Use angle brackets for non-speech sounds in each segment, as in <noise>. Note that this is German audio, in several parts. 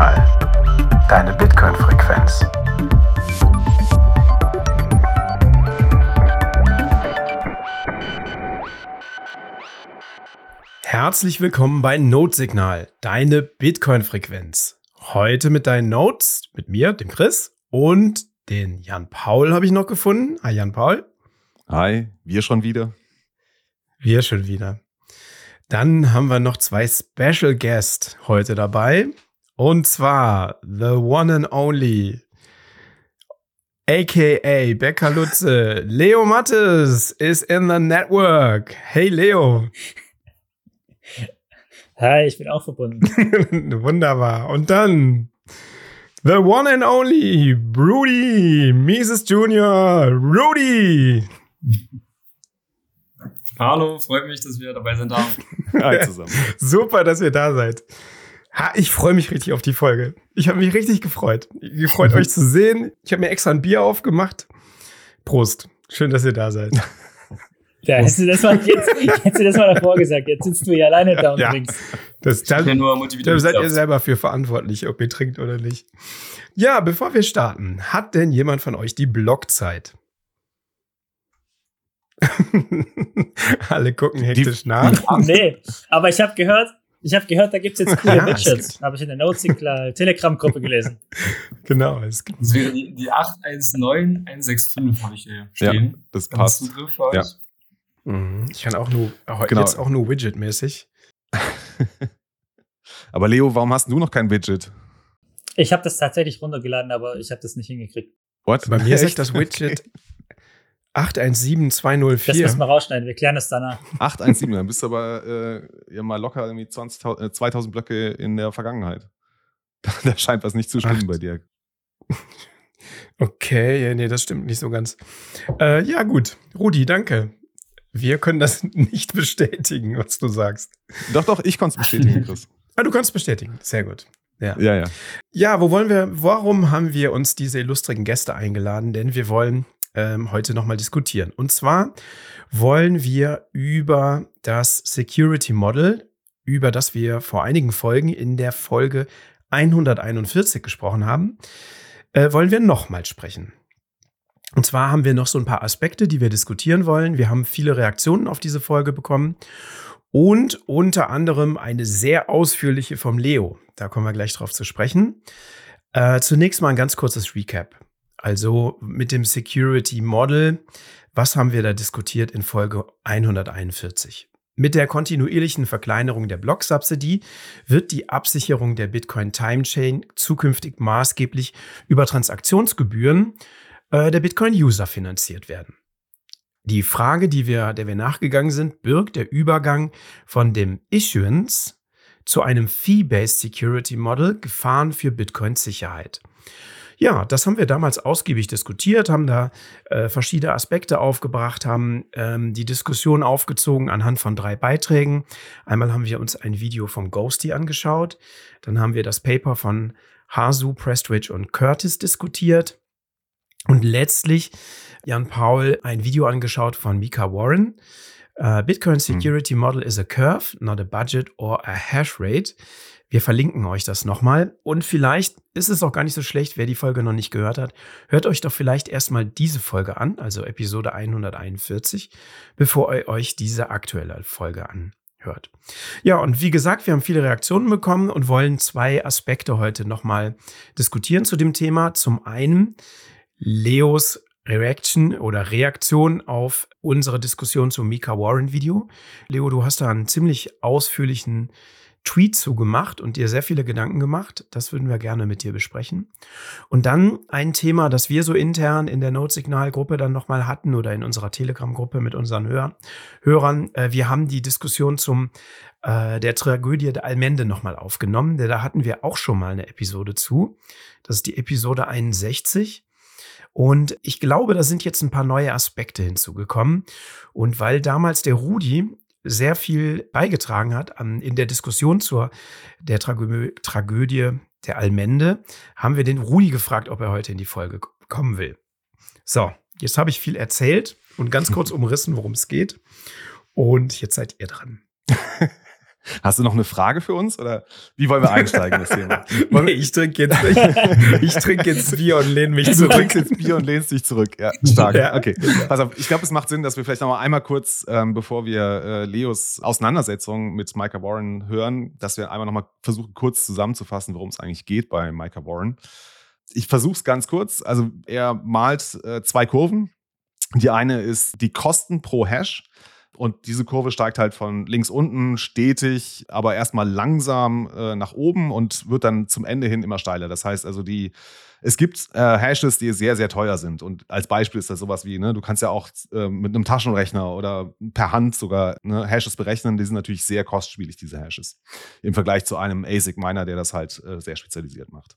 Notsignal. Deine Bitcoin-Frequenz. Herzlich willkommen bei Notsignal, deine Bitcoin-Frequenz. Heute mit deinen Notes, mit mir, dem Chris und den Jan Paul habe ich noch gefunden. Hi Jan Paul. Hi, wir schon wieder. Wir schon wieder. Dann haben wir noch zwei Special Guests heute dabei. Und zwar The One and Only, aka Becker Lutze, Leo Mattes is in the network. Hey Leo. Hi, ich bin auch verbunden. <laughs> Wunderbar. Und dann The One and Only, Rudy, Mises Junior, Rudy. Hallo, freut mich, dass wir dabei sind. <laughs> Hi zusammen. Super, dass ihr da seid. Ha, ich freue mich richtig auf die Folge. Ich habe mich richtig gefreut. Gefreut, euch zu sehen. Ich habe mir extra ein Bier aufgemacht. Prost. Schön, dass ihr da seid. <laughs> Ja, hättest du das mal, jetzt, hättest du das mal davor gesagt. Jetzt sitzt du hier alleine da und Ja. trinkst. Das, da, bin nur da seid ihr selber für verantwortlich, ob ihr trinkt oder nicht. Ja, bevor wir starten, hat denn jemand von euch die Blockzeit? <laughs> Alle gucken hektisch nach. Nee, aber ich habe gehört, ich habe gehört, da gibt's jetzt coole <laughs> Ja, es Widgets. Habe ich in der Notsignal Telegram-Gruppe gelesen. <laughs> Genau, es gibt Das wäre die, die 819165 habe ich hier stehen. Das Ganz passt. Zugriff. Ja. Mhm. Ich kann auch nur, auch Genau. jetzt auch nur Widget-mäßig. <laughs> Aber Leo, warum hast du noch kein Widget? Ich habe das tatsächlich runtergeladen, aber ich habe das nicht hingekriegt. What? Bei mir Echt? das Widget Das 817204. müssen wir rausschneiden. Wir klären das danach. 817, dann bist du aber äh, ja mal locker irgendwie 20.000, äh, 2000 Blöcke in der Vergangenheit. <laughs> Da, da scheint was nicht zu stimmen Acht. bei dir. Okay, ja, nee, das stimmt nicht so ganz. Äh, ja, gut. Rudi, danke. Wir können das <laughs> nicht bestätigen, was du sagst. Doch, doch, ich konnte es bestätigen, <laughs> Chris. Ah, du kannst bestätigen. Sehr gut. Ja. Ja, ja. Ja, wo wollen wir, warum haben wir uns diese illustrigen Gäste eingeladen? Denn wir wollen ähm, heute nochmal diskutieren. Und zwar wollen wir über das Security Model, über das wir vor einigen Folgen in der Folge 141 gesprochen haben, äh, wollen wir nochmal sprechen. Und zwar haben wir noch so ein paar Aspekte, die wir diskutieren wollen. Wir haben viele Reaktionen auf diese Folge bekommen und unter anderem eine sehr ausführliche vom Leo. Da kommen wir gleich drauf zu sprechen. Äh, zunächst mal ein ganz kurzes Recap. Also mit dem Security Model, was haben wir da diskutiert in Folge 141? Mit der kontinuierlichen Verkleinerung der Blocksubsidy wird die Absicherung der Bitcoin Time Chain zukünftig maßgeblich über Transaktionsgebühren äh, der Bitcoin-User finanziert werden. Die Frage, die wir, der wir nachgegangen sind, birgt der Übergang von dem Issuance zu einem Fee-Based Security Model Gefahren für Bitcoins Sicherheit. Ja, das haben wir damals ausgiebig diskutiert, haben da äh, verschiedene Aspekte aufgebracht, haben ähm, die Diskussion aufgezogen anhand von drei Beiträgen. Einmal haben wir uns ein Video vom Ghosty angeschaut, dann haben wir das Paper von Hasu, Prestridge und Curtis diskutiert und letztlich Jan Paul ein Video angeschaut von Mika Warren. Uh, Bitcoin Security Model is a curve, not a budget or a hash rate. Wir verlinken euch das nochmal. Und vielleicht ist es auch gar nicht so schlecht, wer die Folge noch nicht gehört hat. Hört euch doch vielleicht erstmal diese Folge an, also Episode 141, bevor ihr euch diese aktuelle Folge anhört. Ja, und wie gesagt, wir haben viele Reaktionen bekommen und wollen zwei Aspekte heute nochmal diskutieren zu dem Thema. Zum einen Leos Reaction oder Reaktion auf unsere Diskussion zum Mika Warren Video. Leo, du hast da einen ziemlich ausführlichen Tweet zu gemacht und dir sehr viele Gedanken gemacht. Das würden wir gerne mit dir besprechen. Und dann ein Thema, das wir so intern in der Notsignal-Gruppe dann nochmal hatten oder in unserer Telegram-Gruppe mit unseren Hör Hörern. Äh, wir haben die Diskussion zum äh, der Tragödie der Almende nochmal aufgenommen. Da hatten wir auch schon mal eine Episode zu. Das ist die Episode 61. Und ich glaube, da sind jetzt ein paar neue Aspekte hinzugekommen. Und weil damals der Rudi sehr viel beigetragen hat an, in der Diskussion zur der Tragö Tragödie der Almende, haben wir den Rudi gefragt, ob er heute in die Folge kommen will. So, jetzt habe ich viel erzählt und ganz kurz <laughs> umrissen, worum es geht. Und jetzt seid ihr dran. <laughs> Hast du noch eine Frage für uns oder wie wollen wir einsteigen in das Thema? <laughs> Nee, ich trinke jetzt, <laughs> ich, ich trinke jetzt Bier und lehne mich Du zurück. trinkst jetzt Bier und lehnst dich zurück. Ja, stark. Ja. Okay. Pass auf, ich glaube, es macht Sinn, dass wir vielleicht noch mal einmal kurz, ähm, bevor wir äh, Leos Auseinandersetzung mit Micah Warren hören, dass wir einmal noch mal versuchen, kurz zusammenzufassen, worum es eigentlich geht bei Micah Warren. Ich versuche es ganz kurz. Also er malt äh, zwei Kurven. Die eine ist die Kosten pro Hash. Und diese Kurve steigt halt von links unten stetig, aber erstmal langsam äh, nach oben und wird dann zum Ende hin immer steiler. Das heißt also, die, es gibt äh, Hashes, die sehr, sehr teuer sind. Und als Beispiel ist das sowas wie, ne, du kannst ja auch äh, mit einem Taschenrechner oder per Hand sogar ne, Hashes berechnen. Die sind natürlich sehr kostspielig, diese Hashes. Im Vergleich zu einem ASIC-Miner, der das halt äh, sehr spezialisiert macht.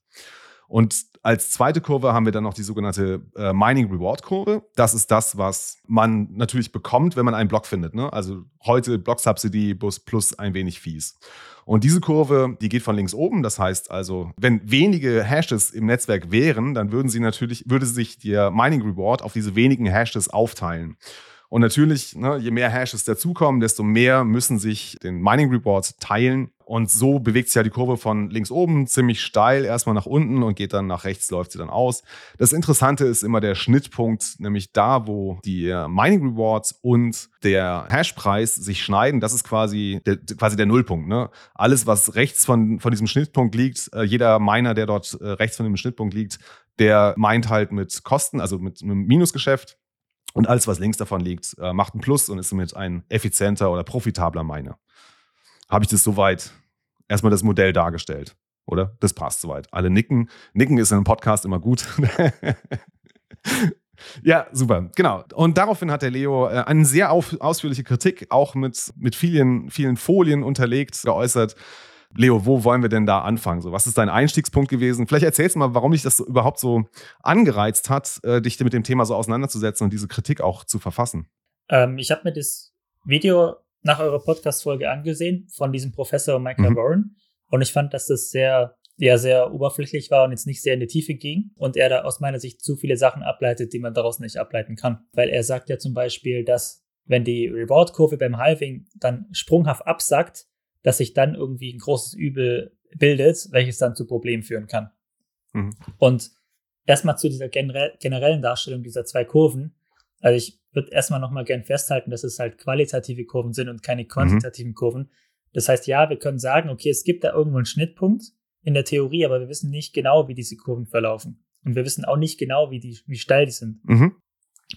Und als zweite Kurve haben wir dann noch die sogenannte äh, Mining Reward Kurve. Das ist das, was man natürlich bekommt, wenn man einen Block findet. Ne? Also heute Block Subsidy plus, ein wenig Fees. Und diese Kurve, die geht von links oben. Das heißt also, wenn wenige Hashes im Netzwerk wären, dann würden sie natürlich, würde sich der Mining Reward auf diese wenigen Hashes aufteilen. Und natürlich, ne, je mehr Hashes dazukommen, desto mehr müssen sich den Mining Reward teilen. Und so bewegt sich ja die Kurve von links oben ziemlich steil erstmal nach unten und geht dann nach rechts, läuft sie dann aus. Das Interessante ist immer der Schnittpunkt, nämlich da, wo die äh, Mining Rewards und der Hashpreis sich schneiden. Das ist quasi der, quasi der Nullpunkt. Ne? Alles, was rechts von, von diesem Schnittpunkt liegt, äh, jeder Miner, der dort äh, rechts von dem Schnittpunkt liegt, der meint halt mit Kosten, also mit einem Minusgeschäft. Und alles, was links davon liegt, äh, macht ein Plus und ist somit ein effizienter oder profitabler Miner. Habe ich das soweit erstmal das Modell dargestellt, oder? Das passt soweit. Alle nicken. Nicken ist in einem Podcast immer gut. <laughs> ja, super. Genau. Und daraufhin hat der Leo äh, eine sehr auf, ausführliche Kritik, auch mit, mit vielen, vielen Folien unterlegt, geäußert. Leo, wo wollen wir denn da anfangen? So, was ist dein Einstiegspunkt gewesen? Vielleicht erzählst du mal, warum dich das so überhaupt so angereizt hat, äh, dich mit dem Thema so auseinanderzusetzen und diese Kritik auch zu verfassen. Ähm, ich habe mir das Video nach eurer Podcast-Folge angesehen von diesem Professor Michael Mhm. Warren und ich fand, dass das sehr, ja, sehr oberflächlich war und jetzt nicht sehr in die Tiefe ging und er da aus meiner Sicht zu viele Sachen ableitet, die man daraus nicht ableiten kann. Weil er sagt ja zum Beispiel, dass wenn die Reward-Kurve beim Halving dann sprunghaft absackt, dass sich dann irgendwie ein großes Übel bildet, welches dann zu Problemen führen kann. Mhm. Und erstmal zu dieser generell, generellen Darstellung dieser zwei Kurven. Also ich würde erstmal nochmal gern festhalten, dass es halt qualitative Kurven sind und keine quantitativen Kurven. Das heißt, ja, wir können sagen, okay, es gibt da irgendwo einen Schnittpunkt in der Theorie, aber wir wissen nicht genau, wie diese Kurven verlaufen. Und wir wissen auch nicht genau, wie, die, wie steil die sind. Mhm.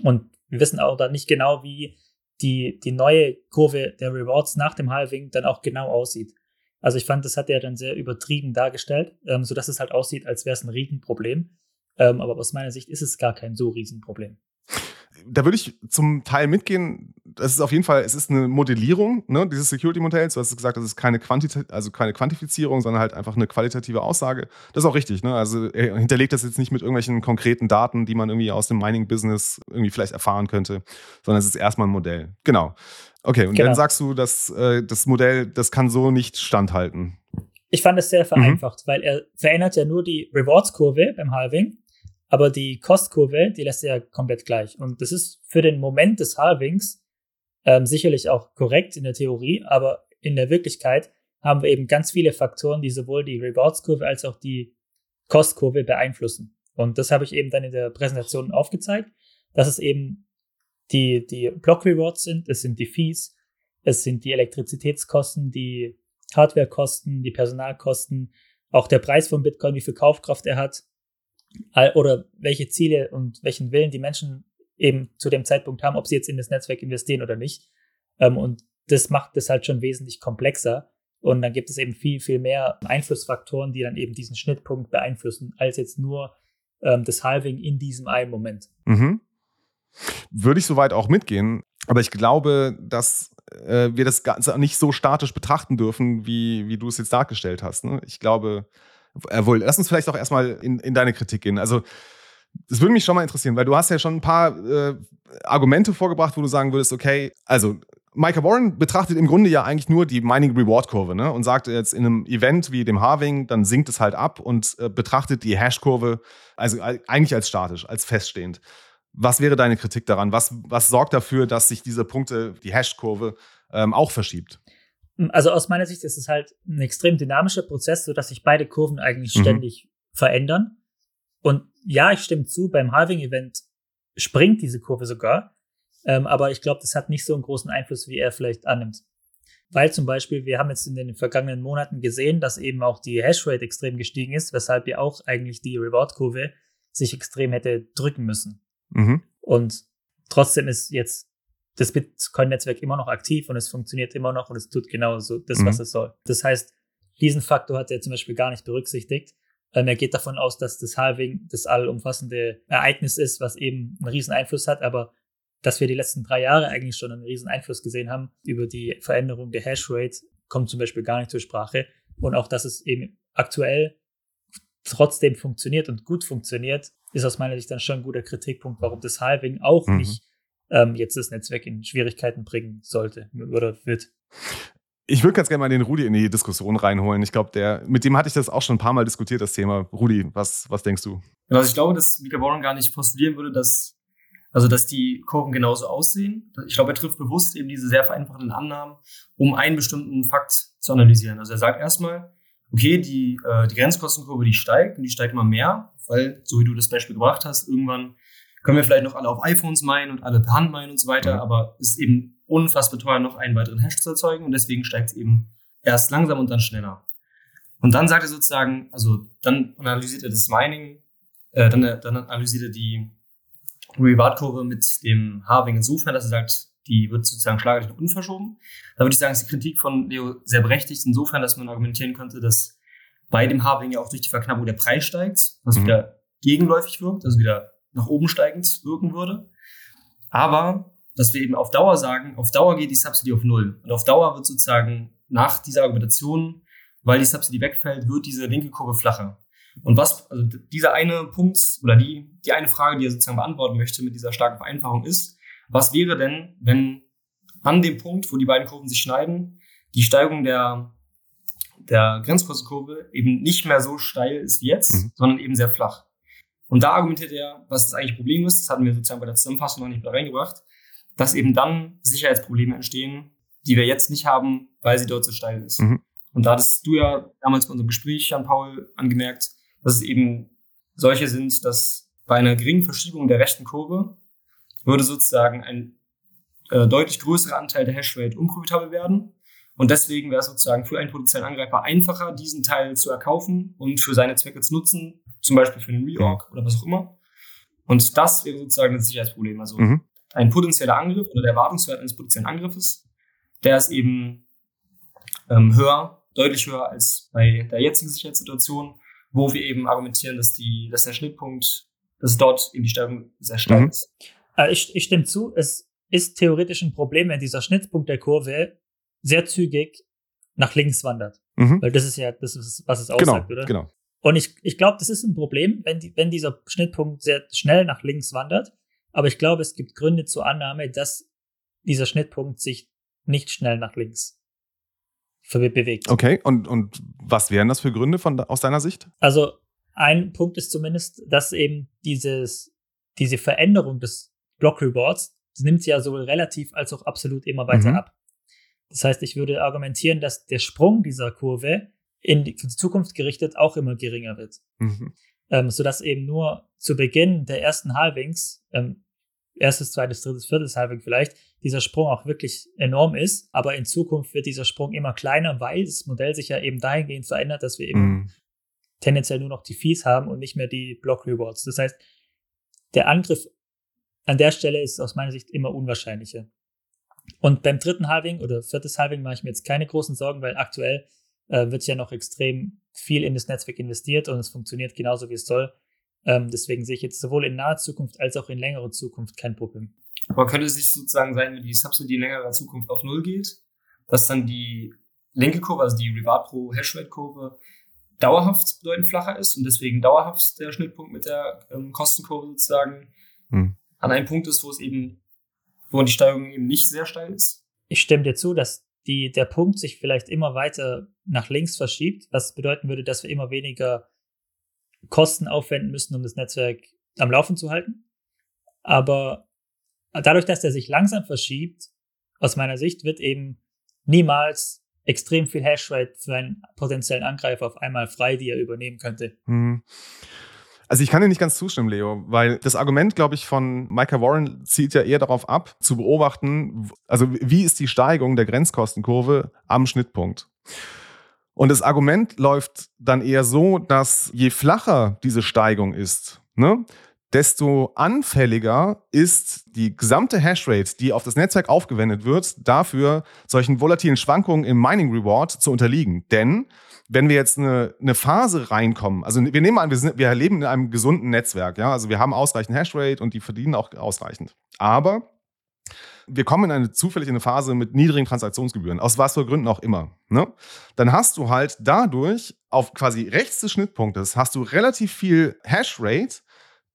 Und wir wissen auch dann nicht genau, wie die, die neue Kurve der Rewards nach dem Halving dann auch genau aussieht. Also ich fand, das hat er dann sehr übertrieben dargestellt, ähm, sodass es halt aussieht, als wäre es ein Riesenproblem. Ähm, aber aus meiner Sicht ist es gar kein so Riesenproblem. Da würde ich zum Teil mitgehen. Das ist auf jeden Fall, es ist eine Modellierung ne, dieses Security-Modells. Du hast gesagt, das ist keine, Quantita also keine Quantifizierung, sondern halt einfach eine qualitative Aussage. Das ist auch richtig. Ne? Also er hinterlegt das jetzt nicht mit irgendwelchen konkreten Daten, die man irgendwie aus dem Mining-Business irgendwie vielleicht erfahren könnte, sondern es ist erstmal ein Modell. Genau. Okay, und Genau. dann sagst du, dass äh, das Modell, das kann so nicht standhalten. Ich fand es sehr vereinfacht, weil er verändert ja nur die Rewards-Kurve beim Halving, aber die Cost-Kurve, die lässt er ja komplett gleich. Und das ist für den Moment des Halvings ähm, sicherlich auch korrekt in der Theorie, aber in der Wirklichkeit haben wir eben ganz viele Faktoren, die sowohl die Rewards-Kurve als auch die Cost-Kurve beeinflussen. Und das habe ich eben dann in der Präsentation aufgezeigt, dass es eben die, die Block-Rewards sind, es sind die Fees, es sind die Elektrizitätskosten, die Hardwarekosten, die Personalkosten, auch der Preis von Bitcoin, wie viel Kaufkraft er hat, oder welche Ziele und welchen Willen die Menschen eben zu dem Zeitpunkt haben, ob sie jetzt in das Netzwerk investieren oder nicht. Ähm, und das macht das halt schon wesentlich komplexer. Und dann gibt es eben viel, viel mehr Einflussfaktoren, die dann eben diesen Schnittpunkt beeinflussen, als jetzt nur ähm, das Halving in diesem einen Moment. Mhm. Würde ich soweit auch mitgehen. Aber ich glaube, dass äh, wir das Ganze nicht so statisch betrachten dürfen, wie, wie du es jetzt dargestellt hast. Ne? Ich glaube, äh, wohl, lass uns vielleicht auch erstmal in, in deine Kritik gehen. Also, das würde mich schon mal interessieren, weil du hast ja schon ein paar äh, Argumente vorgebracht, wo du sagen würdest, okay, also Micah Warren betrachtet im Grunde ja eigentlich nur die Mining Reward Kurve ne? und sagt jetzt in einem Event wie dem Halving, dann sinkt es halt ab und äh, betrachtet die Hash Kurve also äh, eigentlich als statisch, als feststehend. Was wäre deine Kritik daran? Was, was sorgt dafür, dass sich diese Punkte, die Hash-Kurve, ähm, auch verschiebt? Also aus meiner Sicht ist es halt ein extrem dynamischer Prozess, so dass sich beide Kurven eigentlich Mhm. ständig verändern. Und ja, ich stimme zu, beim Halving-Event springt diese Kurve sogar. Ähm, aber ich glaube, das hat nicht so einen großen Einfluss, wie er vielleicht annimmt. Weil zum Beispiel, wir haben jetzt in den vergangenen Monaten gesehen, dass eben auch die Hashrate extrem gestiegen ist, weshalb ja auch eigentlich die Reward-Kurve sich extrem hätte drücken müssen. Mhm. Und trotzdem ist jetzt das Bitcoin-Netzwerk immer noch aktiv und es funktioniert immer noch und es tut genau so das, Mhm. was es soll. Das heißt, diesen Faktor hat er zum Beispiel gar nicht berücksichtigt. Ähm, er geht davon aus, dass das Halving das allumfassende Ereignis ist, was eben einen riesen Einfluss hat, aber dass wir die letzten drei Jahre eigentlich schon einen riesen Einfluss gesehen haben über die Veränderung der Hashrate, kommt zum Beispiel gar nicht zur Sprache. Und auch, dass es eben aktuell trotzdem funktioniert und gut funktioniert, ist aus meiner Sicht dann schon ein guter Kritikpunkt, warum das Halving auch Mhm. nicht ähm, jetzt das Netzwerk in Schwierigkeiten bringen sollte oder wird. Ich würde ganz gerne mal den Rudi in die Diskussion reinholen. Ich glaube, der, mit dem hatte ich das auch schon ein paar Mal diskutiert, das Thema. Rudi, was, was denkst du? Also ich glaube, dass Mika Warren gar nicht postulieren würde, dass, also dass die Kurven genauso aussehen. Ich glaube, er trifft bewusst eben diese sehr vereinfachten Annahmen, um einen bestimmten Fakt zu analysieren. Also er sagt erstmal, okay, die, äh, die Grenzkostenkurve, die steigt und die steigt immer mehr, weil, so wie du das Beispiel gebracht hast, irgendwann können wir vielleicht noch alle auf iPhones meinen und alle per Hand meinen und so weiter, Mhm. aber es ist eben unfassbar teuer, noch einen weiteren Hash zu erzeugen und deswegen steigt es eben erst langsam und dann schneller. Und dann sagt er sozusagen, also dann analysiert er das Mining, äh, dann, dann analysiert er die Reward-Kurve mit dem Halving insofern, dass er sagt, die wird sozusagen schlagartig nach unten verschoben. Da würde ich sagen, ist die Kritik von Leo sehr berechtigt, insofern, dass man argumentieren könnte, dass bei dem Halving ja auch durch die Verknappung der Preis steigt, was Mhm. wieder gegenläufig wirkt, also wieder nach oben steigend wirken würde. Aber, dass wir eben auf Dauer sagen, auf Dauer geht die Subsidy auf Null. Und auf Dauer wird sozusagen nach dieser Argumentation, weil die Subsidy wegfällt, wird diese linke Kurve flacher. Und was, also dieser eine Punkt oder die, die eine Frage, die er sozusagen beantworten möchte mit dieser starken Vereinfachung ist, was wäre denn, wenn an dem Punkt, wo die beiden Kurven sich schneiden, die Steigung der, der Grenzkostenkurve eben nicht mehr so steil ist wie jetzt, Mhm. sondern eben sehr flach. Und da argumentiert er, was das eigentlich Problem ist, das hatten wir sozusagen bei der Zusammenfassung noch nicht mit reingebracht, dass eben dann Sicherheitsprobleme entstehen, die wir jetzt nicht haben, weil sie dort so steil ist. Mhm. Und da hattest du ja damals bei unserem Gespräch, Jan Paul, angemerkt, dass es eben solche sind, dass bei einer geringen Verschiebung der rechten Kurve würde sozusagen ein äh, deutlich größerer Anteil der Hashrate unprofitabel werden. Und deswegen wäre es sozusagen für einen potenziellen Angreifer einfacher, diesen Teil zu erkaufen und für seine Zwecke zu nutzen, zum Beispiel für den Reorg oder was auch immer. Und das wäre sozusagen das Sicherheitsproblem. Also Mhm. ein potenzieller Angriff oder der Erwartungswert eines potenziellen Angriffes, der ist eben ähm, höher, deutlich höher als bei der jetzigen Sicherheitssituation, wo wir eben argumentieren, dass, die, dass der Schnittpunkt, dass dort eben die Steigung sehr stark Mhm. ist. Äh, ich, ich stimme zu, es ist theoretisch ein Problem, wenn dieser Schnittpunkt der Kurve sehr zügig nach links wandert. Mhm. Weil das ist ja das, ist, was es Genau, aussagt, oder? genau. Und ich, ich glaube, das ist ein Problem, wenn, die, wenn dieser Schnittpunkt sehr schnell nach links wandert. Aber ich glaube, es gibt Gründe zur Annahme, dass dieser Schnittpunkt sich nicht schnell nach links bewegt. Okay, und, und was wären das für Gründe von, aus deiner Sicht? Also ein Punkt ist zumindest, dass eben dieses, diese Veränderung des Block Rewards, das nimmt sie ja sowohl relativ als auch absolut immer weiter Mhm. ab. Das heißt, ich würde argumentieren, dass der Sprung dieser Kurve in die, die Zukunft gerichtet auch immer geringer wird. Mhm. Ähm, sodass eben nur zu Beginn der ersten Halvings, ähm, erstes, zweites, drittes, viertes Halving vielleicht, dieser Sprung auch wirklich enorm ist. Aber in Zukunft wird dieser Sprung immer kleiner, weil das Modell sich ja eben dahingehend verändert, dass wir eben Mhm. tendenziell nur noch die Fees haben und nicht mehr die Block Rewards. Das heißt, der Angriff an der Stelle ist aus meiner Sicht immer unwahrscheinlicher. Und beim dritten Halving oder viertes Halving mache ich mir jetzt keine großen Sorgen, weil aktuell äh, wird ja noch extrem viel in das Netzwerk investiert und es funktioniert genauso wie es soll. Ähm, deswegen sehe ich jetzt sowohl in naher Zukunft als auch in längerer Zukunft kein Problem. Aber könnte es nicht sozusagen sein, wenn die Subsidy in längerer Zukunft auf Null geht, dass dann die linke Kurve, also die Reward pro Hashrate Kurve, dauerhaft bedeutend flacher ist und deswegen dauerhaft der Schnittpunkt mit der ähm, Kostenkurve sozusagen Hm. an einem Punkt ist, wo es eben, wo die Steigung eben nicht sehr steil ist. Ich stimme dir zu, dass die, der Punkt sich vielleicht immer weiter nach links verschiebt, was bedeuten würde, dass wir immer weniger Kosten aufwenden müssen, um das Netzwerk am Laufen zu halten. Aber dadurch, dass der sich langsam verschiebt, aus meiner Sicht wird eben niemals extrem viel Hashrate für einen potenziellen Angreifer auf einmal frei, die er übernehmen könnte. Mhm. Also ich kann dir nicht ganz zustimmen, Leo, weil das Argument, glaube ich, von Micah Warren zielt ja eher darauf ab, zu beobachten, also wie ist die Steigung der Grenzkostenkurve am Schnittpunkt. Und das Argument läuft dann eher so, dass je flacher diese Steigung ist, ne, desto anfälliger ist die gesamte Hashrate, die auf das Netzwerk aufgewendet wird, dafür solchen volatilen Schwankungen im Mining Reward zu unterliegen. Denn wenn wir jetzt eine, eine Phase reinkommen, also wir nehmen an, wir, sind, wir leben in einem gesunden Netzwerk, ja, also wir haben ausreichend Hashrate und die verdienen auch ausreichend. Aber wir kommen in eine zufällig in eine Phase mit niedrigen Transaktionsgebühren, aus was für Gründen auch immer. Ne? Dann hast du halt dadurch auf quasi rechts des Schnittpunktes hast du relativ viel Hashrate,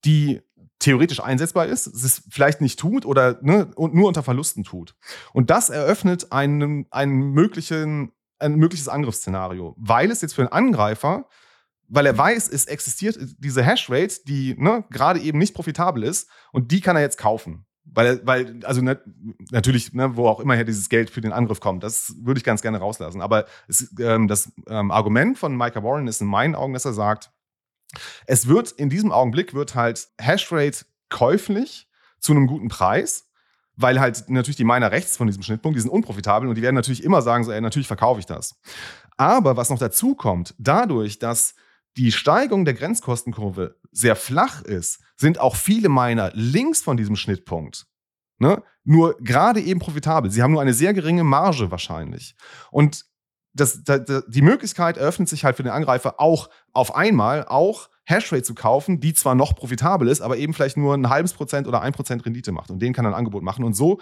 die theoretisch einsetzbar ist, es vielleicht nicht tut oder ne, nur unter Verlusten tut. Und das eröffnet einen, einen möglichen ein mögliches Angriffsszenario, weil es jetzt für einen Angreifer, weil er weiß, es existiert diese Hashrate, die ne, gerade eben nicht profitabel ist und die kann er jetzt kaufen. Weil, weil also ne, natürlich, ne, wo auch immer her dieses Geld für den Angriff kommt, das würde ich ganz gerne rauslassen. Aber es, ähm, das ähm, Argument von Micah Warren ist in meinen Augen, dass er sagt, es wird in diesem Augenblick wird halt Hashrate käuflich zu einem guten Preis weil halt natürlich die Miner rechts von diesem Schnittpunkt, die sind unprofitabel und die werden natürlich immer sagen, so, ey, natürlich verkaufe ich das. Aber was noch dazu kommt, dadurch, dass die Steigung der Grenzkostenkurve sehr flach ist, sind auch viele Miner links von diesem Schnittpunkt ne, nur gerade eben profitabel. Sie haben nur eine sehr geringe Marge wahrscheinlich. Und das, das, die Möglichkeit eröffnet sich halt für den Angreifer auch auf einmal auch Hashrate zu kaufen, die zwar noch profitabel ist, aber eben vielleicht nur ein halbes Prozent oder ein Prozent Rendite macht. Und den kann er ein Angebot machen. Und so,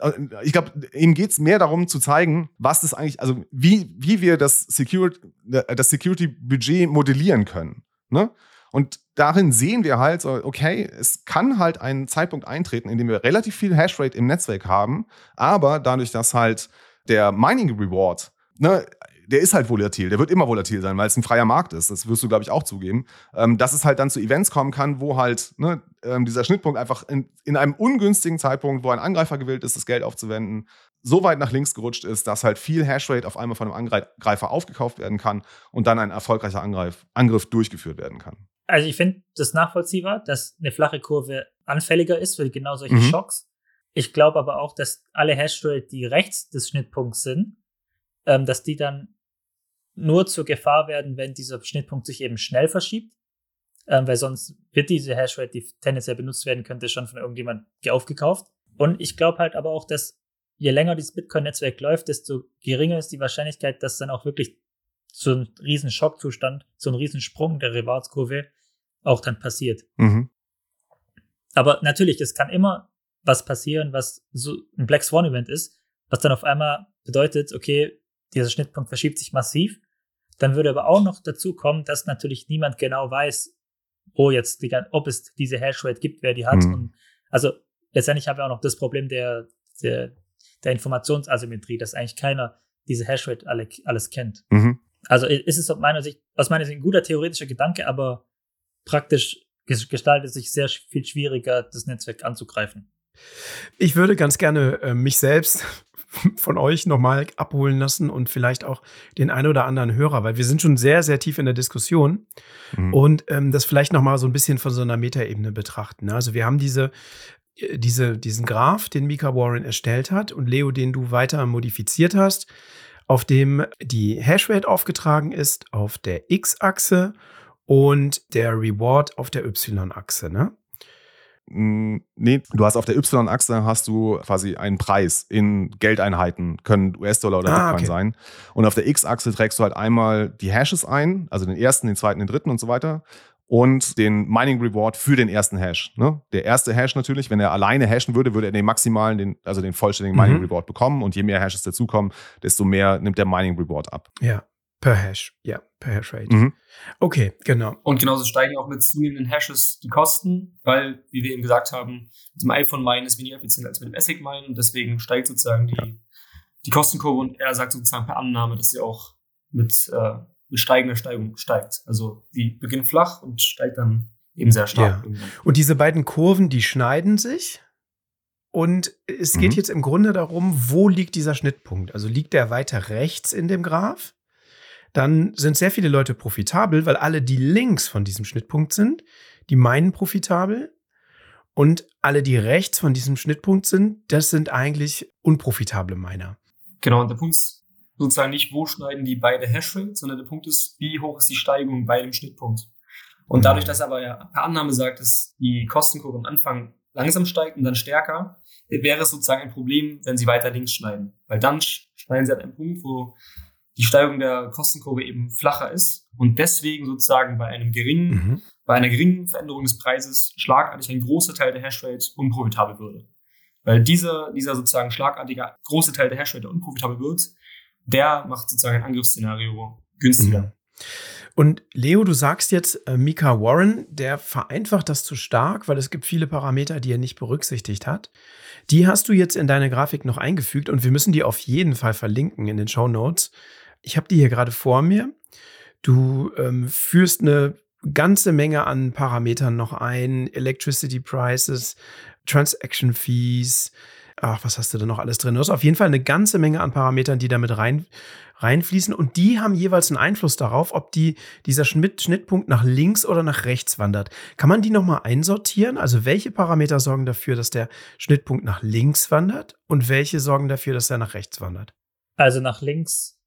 äh, ich glaube, ihm geht es mehr darum zu zeigen, was das eigentlich, also wie, wie wir das Security, das Security-Budget modellieren können. Ne? Und darin sehen wir halt, okay, es kann halt ein Zeitpunkt eintreten, in dem wir relativ viel Hashrate im Netzwerk haben, aber dadurch, dass halt der Mining Reward ne, der ist halt volatil, der wird immer volatil sein, weil es ein freier Markt ist. Das wirst du, glaube ich, auch zugeben. Ähm, dass es halt dann zu Events kommen kann, wo halt ne, ähm, dieser Schnittpunkt einfach in, in einem ungünstigen Zeitpunkt, wo ein Angreifer gewillt ist, das Geld aufzuwenden, so weit nach links gerutscht ist, dass halt viel Hashrate auf einmal von einem Angreifer aufgekauft werden kann und dann ein erfolgreicher Angriff, Angriff durchgeführt werden kann. Also ich finde das nachvollziehbar, dass eine flache Kurve anfälliger ist für genau solche mhm. Schocks. Ich glaube aber auch, dass alle Hashrate, die rechts des Schnittpunkts sind, ähm, dass die dann nur zur Gefahr werden, wenn dieser Schnittpunkt sich eben schnell verschiebt, ähm, weil sonst wird diese Hashrate, die tendenziell benutzt werden könnte, schon von irgendjemand aufgekauft. Und ich glaube halt aber auch, dass je länger dieses Bitcoin-Netzwerk läuft, desto geringer ist die Wahrscheinlichkeit, dass dann auch wirklich so ein riesen Schockzustand, so ein riesen Sprung der Rewardskurve auch dann passiert. Mhm. Aber natürlich, es kann immer was passieren, was so ein Black Swan Event ist, was dann auf einmal bedeutet, okay, dieser Schnittpunkt verschiebt sich massiv dann würde aber auch noch dazu kommen, dass natürlich niemand genau weiß, wo jetzt die, ob es diese Hashrate gibt, wer die hat. Mhm. Und also letztendlich haben wir auch noch das Problem der, der, der Informationsasymmetrie, dass eigentlich keiner diese Hashrate alle, alles kennt. Mhm. Also ist es aus meiner Sicht, aus meiner Sicht ein guter theoretischer Gedanke, aber praktisch gestaltet sich sehr viel schwieriger, das Netzwerk anzugreifen. Ich würde ganz gerne äh, mich selbst <laughs> von euch nochmal abholen lassen und vielleicht auch den einen oder anderen Hörer, weil wir sind schon sehr, sehr tief in der Diskussion mhm. und ähm, das vielleicht nochmal so ein bisschen von so einer Metaebene betrachten. Ne? Also wir haben diese, äh, diese, diesen Graph, den Mika Warren erstellt hat und Leo, den du weiter modifiziert hast, auf dem die Hashrate aufgetragen ist auf der X-Achse und der Reward auf der Y-Achse. Ne? Hm, nee, du hast auf der Y-Achse hast du quasi einen Preis in Geldeinheiten, können US-Dollar oder ah, Bitcoin okay. sein. Und auf der X-Achse trägst du halt einmal die Hashes ein, also den ersten, den zweiten, den dritten und so weiter. Und den Mining Reward für den ersten Hash. Ne? Der erste Hash natürlich, wenn er alleine hashen würde, würde er den maximalen, den, also den vollständigen Mining mhm. Reward bekommen. Und je mehr Hashes dazukommen, desto mehr nimmt der Mining Reward ab. Ja. Per Hash, ja, per Hash Rate. Mhm. Okay, genau. Und genauso steigen auch mit zunehmenden Hashes die Kosten, weil, wie wir eben gesagt haben, mit dem iPhone Mine ist weniger effizient als mit dem ASIC Mine und deswegen steigt sozusagen die, ja. die Kostenkurve und er sagt sozusagen per Annahme, dass sie auch mit, äh, mit steigender Steigung steigt. Also die beginnt flach und steigt dann eben sehr stark. Ja. Und diese beiden Kurven, die schneiden sich? Und es geht Mhm. jetzt im Grunde darum, wo liegt dieser Schnittpunkt? Also liegt der weiter rechts in dem Graph? Dann sind sehr viele Leute profitabel, weil alle, die links von diesem Schnittpunkt sind, die meinen profitabel. Und alle, die rechts von diesem Schnittpunkt sind, das sind eigentlich unprofitable Miner. Genau, und der Punkt ist sozusagen nicht, wo schneiden die beide Hashrates, sondern der Punkt ist, wie hoch ist die Steigung bei dem Schnittpunkt. Und dadurch, dass aber ja per Annahme sagt, dass die Kostenkurve am Anfang langsam steigt und dann stärker, wäre es sozusagen ein Problem, wenn sie weiter links schneiden. Weil dann sch- schneiden sie an einem Punkt, wo die Steigung der Kostenkurve eben flacher ist und deswegen sozusagen bei einem geringen, Mhm. bei einer geringen Veränderung des Preises schlagartig ein großer Teil der Hashrate unprofitabel würde. Weil dieser, dieser sozusagen schlagartige große Teil der Hashrate, unprofitabel wird, der macht sozusagen ein Angriffsszenario günstiger. Mhm. Und Leo, du sagst jetzt, äh, Mika Warren, der vereinfacht das zu stark, weil es gibt viele Parameter, die er nicht berücksichtigt hat. Die hast du jetzt in deine Grafik noch eingefügt und wir müssen die auf jeden Fall verlinken in den Show Notes. Ich habe die hier gerade vor mir. Du ähm, führst eine ganze Menge an Parametern noch ein. Electricity Prices, Transaction Fees. Ach, was hast du da noch alles drin? Du hast auf jeden Fall eine ganze Menge an Parametern, die damit rein, reinfließen. Und die haben jeweils einen Einfluss darauf, ob die, dieser Schnitt, Schnittpunkt nach links oder nach rechts wandert. Kann man die nochmal einsortieren? Also welche Parameter sorgen dafür, dass der Schnittpunkt nach links wandert? Und welche sorgen dafür, dass er nach rechts wandert? Also nach links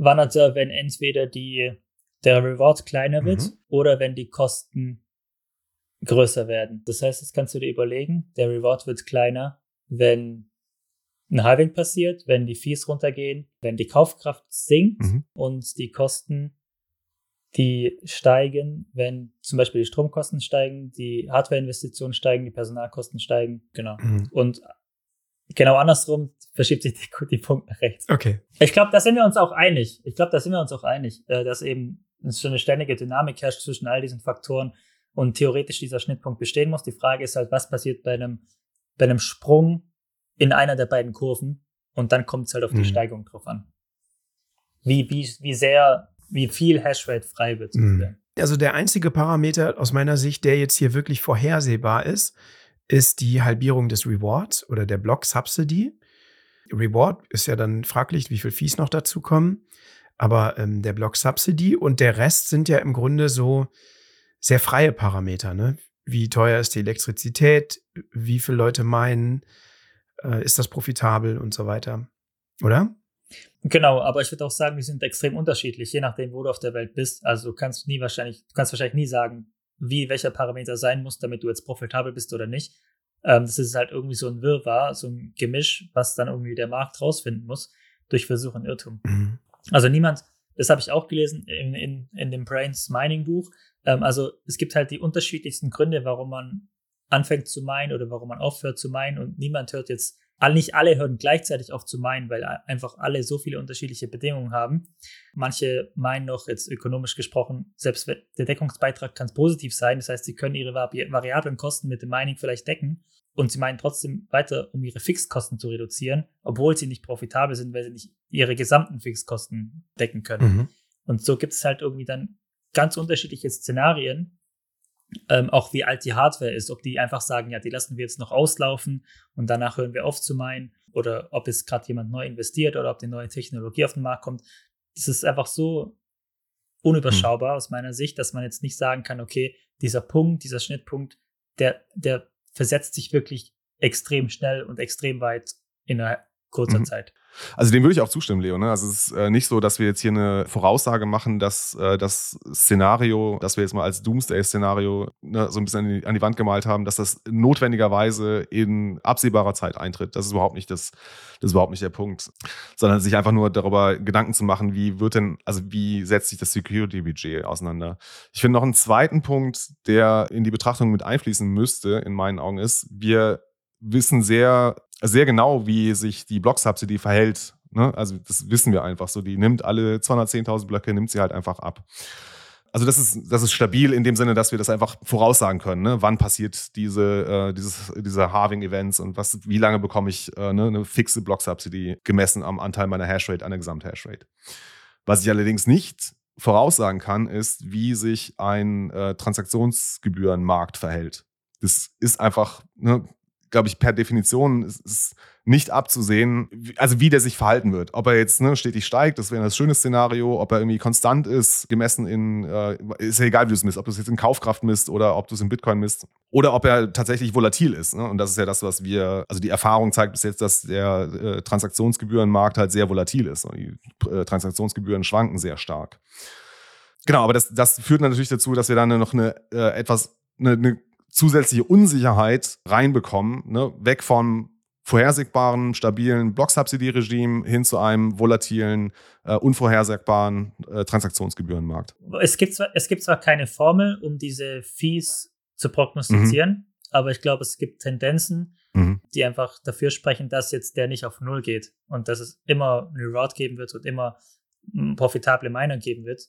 wandert er, wenn entweder die, der Reward kleiner wird Mhm. oder wenn die Kosten größer werden. Das heißt, das kannst du dir überlegen, der Reward wird kleiner, wenn ein Halving passiert, wenn die Fees runtergehen, wenn die Kaufkraft sinkt Mhm. und die Kosten, die steigen, wenn zum Beispiel die Stromkosten steigen, die Hardwareinvestitionen steigen, die Personalkosten steigen, genau. Mhm. Und genau andersrum verschiebt sich die, die Punkt nach rechts. Okay. Ich glaube, da sind wir uns auch einig. Ich glaube, da sind wir uns auch einig, äh, dass eben so eine ständige Dynamik herrscht zwischen all diesen Faktoren und theoretisch dieser Schnittpunkt bestehen muss. Die Frage ist halt, was passiert bei einem, bei einem Sprung in einer der beiden Kurven und dann kommt es halt auf die Mhm. Steigung drauf an. Wie, wie, wie sehr, wie viel Hashrate frei wird. Mhm. sozusagen. Also der einzige Parameter aus meiner Sicht, der jetzt hier wirklich vorhersehbar ist, ist die Halbierung des Rewards oder der Block Subsidy. Reward ist ja dann fraglich, wie viel Fees noch dazu kommen. Aber ähm, der Block Subsidy und der Rest sind ja im Grunde so sehr freie Parameter. Ne? Wie teuer ist die Elektrizität? Wie viele Leute meinen? Äh, ist das profitabel und so weiter? Oder? Genau, aber ich würde auch sagen, die sind extrem unterschiedlich, je nachdem, wo du auf der Welt bist. Also du kannst nie wahrscheinlich, du kannst wahrscheinlich nie sagen, wie welcher Parameter sein muss, damit du jetzt profitabel bist oder nicht. Ähm, das ist halt irgendwie so ein Wirrwarr, so ein Gemisch, was dann irgendwie der Markt rausfinden muss durch Versuch und Irrtum. Mhm. Also niemand, das habe ich auch gelesen in, in, in dem Brains Mining Buch. Ähm, also es gibt halt die unterschiedlichsten Gründe, warum man anfängt zu meinen oder warum man aufhört zu meinen und niemand hört jetzt, nicht alle hören gleichzeitig auf zu meinen, weil einfach alle so viele unterschiedliche Bedingungen haben. Manche meinen noch, jetzt ökonomisch gesprochen, selbst wenn- der Deckungsbeitrag kann positiv sein, das heißt, sie können ihre vari variablen Kosten mit dem Mining vielleicht decken und sie meinen trotzdem weiter, um ihre Fixkosten zu reduzieren, obwohl sie nicht profitabel sind, weil sie nicht ihre gesamten Fixkosten decken können. Mhm. Und so gibt es halt irgendwie dann ganz unterschiedliche Szenarien, ähm, auch wie alt die Hardware ist, ob die einfach sagen, ja, die lassen wir jetzt noch auslaufen und danach hören wir auf zu meinen oder ob es gerade jemand neu investiert oder ob die neue Technologie auf den Markt kommt. Das ist einfach so unüberschaubar aus meiner Sicht, dass man jetzt nicht sagen kann, okay, dieser Punkt, dieser Schnittpunkt, der, der versetzt sich wirklich extrem schnell und extrem weit in einer kurzer Mhm. Zeit. Also dem würde ich auch zustimmen, Leo. Ne? Also es ist äh, nicht so, dass wir jetzt hier eine Voraussage machen, dass äh, das Szenario, das wir jetzt mal als Doomsday-Szenario ne, so ein bisschen an die, an die Wand gemalt haben, dass das notwendigerweise in absehbarer Zeit eintritt. Das ist überhaupt nicht das, das ist überhaupt nicht der Punkt. Sondern sich einfach nur darüber Gedanken zu machen, wie wird denn, also wie setzt sich das Security-Budget auseinander. Ich finde noch einen zweiten Punkt, der in die Betrachtung mit einfließen müsste, in meinen Augen, ist, wir wissen sehr, sehr genau, wie sich die Block-Subsidy verhält. Ne? Also das wissen wir einfach so. Die nimmt alle 210.000 Blöcke, nimmt sie halt einfach ab. Also das ist, das ist stabil in dem Sinne, dass wir das einfach voraussagen können. Ne? Wann passiert diese, äh, dieses, diese Halving-Events und was, wie lange bekomme ich äh, ne, eine fixe Block-Subsidy gemessen am Anteil meiner Hashrate an der Gesamt-Hashrate. Was ich allerdings nicht voraussagen kann, ist, wie sich ein äh, Transaktionsgebührenmarkt verhält. Das ist einfach, ne, glaube ich, per Definition ist, ist nicht abzusehen, also wie der sich verhalten wird. Ob er jetzt ne, stetig steigt, das wäre das schöne Szenario, ob er irgendwie konstant ist, gemessen in, äh, ist ja egal, wie du es misst, ob du es jetzt in Kaufkraft misst oder ob du es in Bitcoin misst. Oder ob er tatsächlich volatil ist. Ne? Und das ist ja das, was wir, also die Erfahrung zeigt bis jetzt, dass der äh, Transaktionsgebührenmarkt halt sehr volatil ist. Und die äh, Transaktionsgebühren schwanken sehr stark. Genau, aber das, das führt natürlich dazu, dass wir dann noch eine äh, etwas, eine, eine zusätzliche Unsicherheit reinbekommen, ne? weg vom vorhersehbaren, stabilen Block-Subsidy-Regime hin zu einem volatilen, äh, unvorhersehbaren äh, Transaktionsgebührenmarkt. Es gibt, zwar, es gibt zwar keine Formel, um diese Fees zu prognostizieren, aber ich glaube, es gibt Tendenzen, Mhm. die einfach dafür sprechen, dass jetzt der nicht auf Null geht und dass es immer eine Reward geben wird und immer mm, profitable Miner geben wird.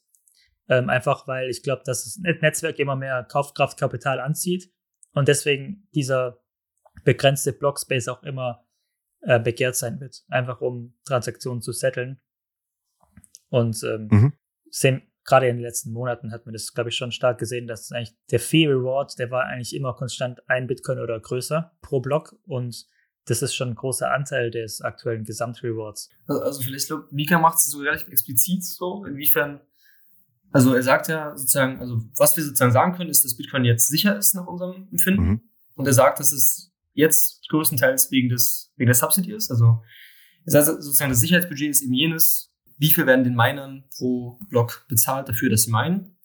Ähm, einfach weil ich glaube, dass das Net- Netzwerk immer mehr Kaufkraftkapital anzieht und deswegen dieser begrenzte Blockspace auch immer äh, begehrt sein wird, einfach um Transaktionen zu setteln. Und ähm, Mhm. sehen, gerade in den letzten Monaten hat man das, glaube ich, schon stark gesehen, dass eigentlich der Fee Reward, der war eigentlich immer konstant ein Bitcoin oder größer pro Block und das ist schon ein großer Anteil des aktuellen Gesamtrewards. Also, also vielleicht, ich glaube, Mika macht es so relativ explizit so, inwiefern, also er sagt ja sozusagen, also was wir sozusagen sagen können, ist, dass Bitcoin jetzt sicher ist nach unserem Empfinden. Mhm. Und er sagt, dass es jetzt größtenteils wegen des, wegen der Subsidy ist. Also er sagt sozusagen, das Sicherheitsbudget ist eben jenes, wie viel werden den Minern pro Block bezahlt dafür, dass sie meinen.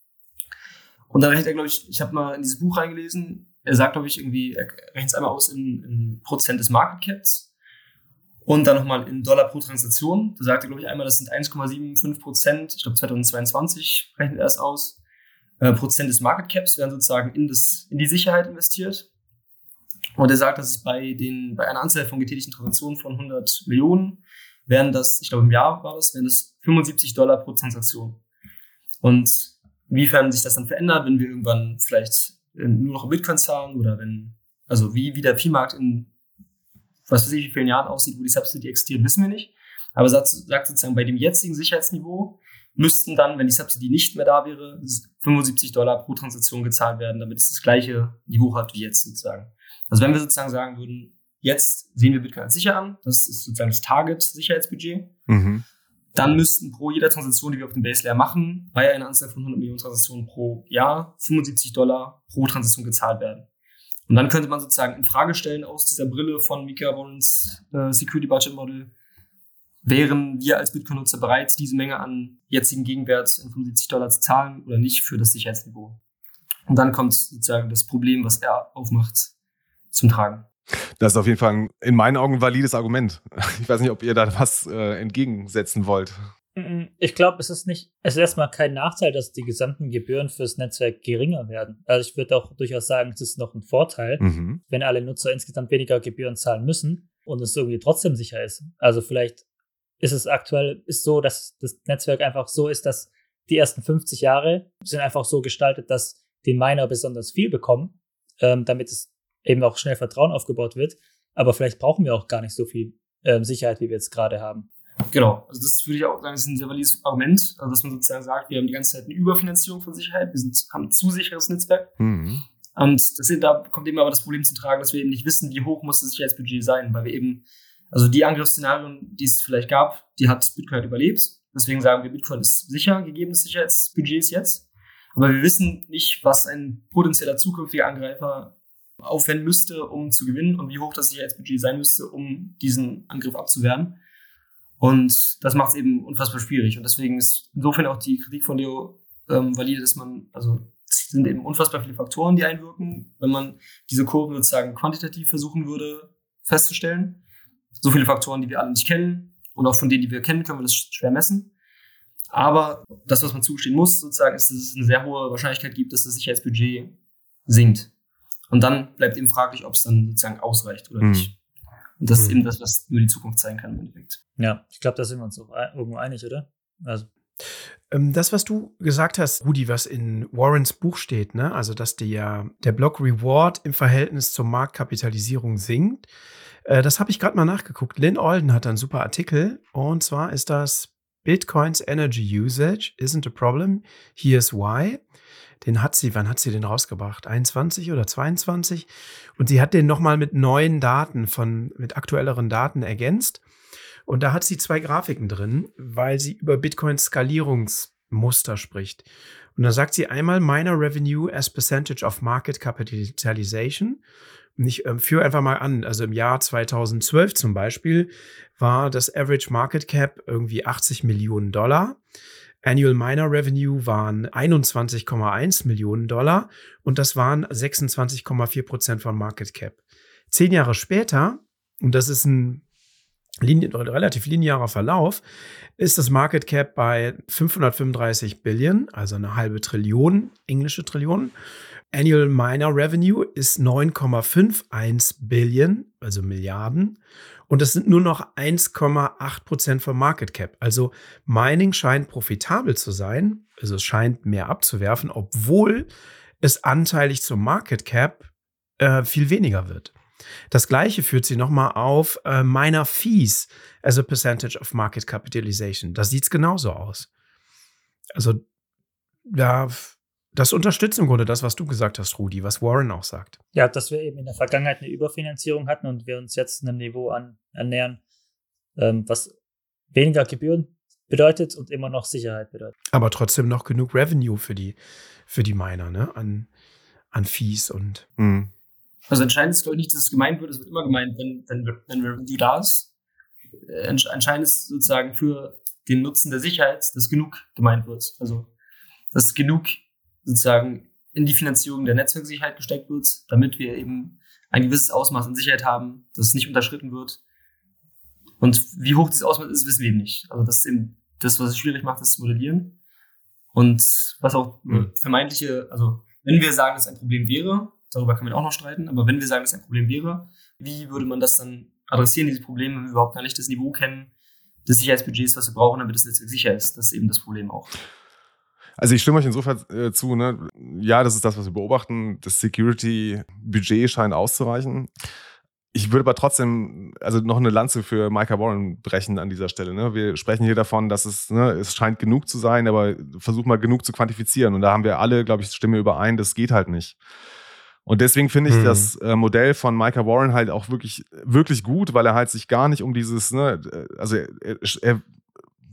Und dann rechnet er, glaube ich, ich habe mal in dieses Buch reingelesen, er sagt, glaube ich, irgendwie, er rechnet es einmal aus in, in Prozent des Market Caps und dann nochmal in Dollar pro Transaktion. Da sagt er, glaube ich, einmal, das sind 1,75 Prozent, ich glaube 2022 rechnet er es aus, äh, Prozent des Market Caps werden sozusagen in, das, in die Sicherheit investiert. Und er sagt, dass es bei, den, bei einer Anzahl von getätigten Transaktionen von 100 Millionen wären das, ich glaube im Jahr war das, wären das 75 Dollar pro Transaktion. Und inwiefern sich das dann verändert, wenn wir irgendwann vielleicht äh, nur noch in Bitcoin zahlen oder wenn, also wie, wie der Viehmarkt in was weiß ich, wie vielen Jahren aussieht, wo die Subsidy existiert, wissen wir nicht. Aber sagt, sagt sozusagen, bei dem jetzigen Sicherheitsniveau müssten dann, wenn die Subsidy nicht mehr da wäre, 75 Dollar pro Transaktion gezahlt werden, damit es das gleiche Niveau hat wie jetzt sozusagen. Also wenn wir sozusagen sagen würden, jetzt sehen wir Bitcoin als sicher an, das ist sozusagen das Target-Sicherheitsbudget, Mhm. dann müssten pro jeder Transaktion, die wir auf dem Base Layer machen, bei einer Anzahl von 100 Millionen Transaktionen pro Jahr 75 Dollar pro Transaktion gezahlt werden. Und dann könnte man sozusagen in Frage stellen aus dieser Brille von Mika Warrens äh, Security Budget Model, wären wir als Bitcoin-Nutzer bereit, diese Menge an jetzigen Gegenwert in 75 Dollar zu zahlen oder nicht für das Sicherheitsniveau. Und dann kommt sozusagen das Problem, was er aufmacht, zum Tragen. Das ist auf jeden Fall ein, in meinen Augen ein valides Argument. Ich weiß nicht, ob ihr da was äh, entgegensetzen wollt. Mm, Ich glaube, es ist nicht, es ist erstmal kein Nachteil, dass die gesamten Gebühren fürs Netzwerk geringer werden. Also ich würde auch durchaus sagen, es ist noch ein Vorteil, Mhm. wenn alle Nutzer insgesamt weniger Gebühren zahlen müssen und es irgendwie trotzdem sicher ist. Also vielleicht ist es aktuell ist so, dass das Netzwerk einfach so ist, dass die ersten 50 Jahre sind einfach so gestaltet, dass die Miner besonders viel bekommen, ähm, damit es eben auch schnell Vertrauen aufgebaut wird. Aber vielleicht brauchen wir auch gar nicht so viel ähm, Sicherheit, wie wir jetzt gerade haben. Genau, also das würde ich auch sagen, ist ein sehr valides Argument, also dass man sozusagen sagt, wir haben die ganze Zeit eine Überfinanzierung von Sicherheit, wir sind, haben ein zu sicheres Netzwerk. Mhm. Und das, da kommt eben aber das Problem zu tragen, dass wir eben nicht wissen, wie hoch muss das Sicherheitsbudget sein, weil wir eben, also die Angriffsszenarien, die es vielleicht gab, die hat Bitcoin halt überlebt. Deswegen sagen wir, Bitcoin ist sicher, gegeben des Sicherheitsbudgets jetzt. Aber wir wissen nicht, was ein potenzieller zukünftiger Angreifer aufwenden müsste, um zu gewinnen und wie hoch das Sicherheitsbudget sein müsste, um diesen Angriff abzuwehren. Und das macht es eben unfassbar schwierig. Und deswegen ist insofern auch die Kritik von Leo ähm, valide, dass man, also es sind eben unfassbar viele Faktoren, die einwirken, wenn man diese Kurven sozusagen quantitativ versuchen würde festzustellen. So viele Faktoren, die wir alle nicht kennen und auch von denen, die wir kennen, können wir das schwer messen. Aber das, was man zugestehen muss, sozusagen, ist, dass es eine sehr hohe Wahrscheinlichkeit gibt, dass das Sicherheitsbudget sinkt. Und dann bleibt eben fraglich, ob es dann sozusagen ausreicht oder Mhm. nicht. Und das ist Mhm. eben das, was nur die Zukunft zeigen kann im Endeffekt. Ja, ich glaube, da sind wir uns auch ein- irgendwo einig, oder? Also, Ähm, Das, was du gesagt hast, Rudi, was in Warrens Buch steht, ne? also dass der, der Block Reward im Verhältnis zur Marktkapitalisierung sinkt, äh, das habe ich gerade mal nachgeguckt. Lynn Alden hat einen super Artikel und zwar ist das Bitcoins Energy Usage isn't a problem. Here's why. Den hat sie, wann hat sie den rausgebracht? 21 oder 22? Und sie hat den nochmal mit neuen Daten von, mit aktuelleren Daten ergänzt. Und da hat sie zwei Grafiken drin, weil sie über Bitcoins Skalierungsmuster spricht. Und da sagt sie einmal Miner Revenue as Percentage of Market Capitalization. Und ich äh, führe einfach mal an, also im Jahr 2012 zum Beispiel war das Average Market Cap irgendwie 80 Millionen Dollar. Annual Miner Revenue waren 21,1 Millionen Dollar und das waren 26,4 Prozent von Market Cap. Zehn Jahre später, und das ist ein Linie, relativ linearer Verlauf, ist das Market Cap bei 535 Billion, also eine halbe Trillion, englische Trillion. Annual Miner Revenue ist 9,51 Billion, also Milliarden. Und das sind nur noch 1,8 Prozent vom Market Cap. Also Mining scheint profitabel zu sein. Also es scheint mehr abzuwerfen, obwohl es anteilig zum Market Cap äh, viel weniger wird. Das gleiche führt sie nochmal auf äh, Miner Fees as a Percentage of Market Capitalization. Da sieht es genauso aus. Also ja, das unterstützt im Grunde das, was du gesagt hast, Rudi, was Warren auch sagt. Ja, dass wir eben in der Vergangenheit eine Überfinanzierung hatten und wir uns jetzt einem Niveau an, annähern, ähm, was weniger Gebühren bedeutet und immer noch Sicherheit bedeutet. Aber trotzdem noch genug Revenue für die, für die Miner, ne? An, an Fees und. Mhm. Also entscheidend ist, glaube ich, nicht, dass es gemeint wird. Es wird immer gemeint, wenn, wenn, wenn Revenue da ist. Äh, entscheidend ist sozusagen für den Nutzen der Sicherheit, dass genug gemeint wird. Also, dass genug sozusagen in die Finanzierung der Netzwerksicherheit gesteckt wird, damit wir eben ein gewisses Ausmaß an Sicherheit haben, dass es nicht unterschritten wird. Und wie hoch dieses Ausmaß ist, wissen wir eben nicht. Also das ist eben das, was es schwierig macht, das zu modellieren. Und was auch mhm. vermeintliche, also wenn wir sagen, dass es ein Problem wäre, darüber kann man auch noch streiten, aber wenn wir sagen, dass es ein Problem wäre, wie würde man das dann adressieren, diese Probleme, wenn wir überhaupt gar nicht das Niveau kennen des Sicherheitsbudgets, was wir brauchen, damit das Netzwerk sicher ist? Das ist eben das Problem auch. Also ich stimme euch insofern äh, zu, ne? ja, das ist das, was wir beobachten. Das Security-Budget scheint auszureichen. Ich würde aber trotzdem also noch eine Lanze für Micah Warren brechen an dieser Stelle. Ne? Wir sprechen hier davon, dass es, ne, es scheint genug zu sein, aber versuch mal genug zu quantifizieren. Und da haben wir alle, glaube ich, Stimme überein, das geht halt nicht. Und deswegen finde ich mhm. das äh, Modell von Micah Warren halt auch wirklich, wirklich gut, weil er halt sich gar nicht um dieses, ne, äh, also er, er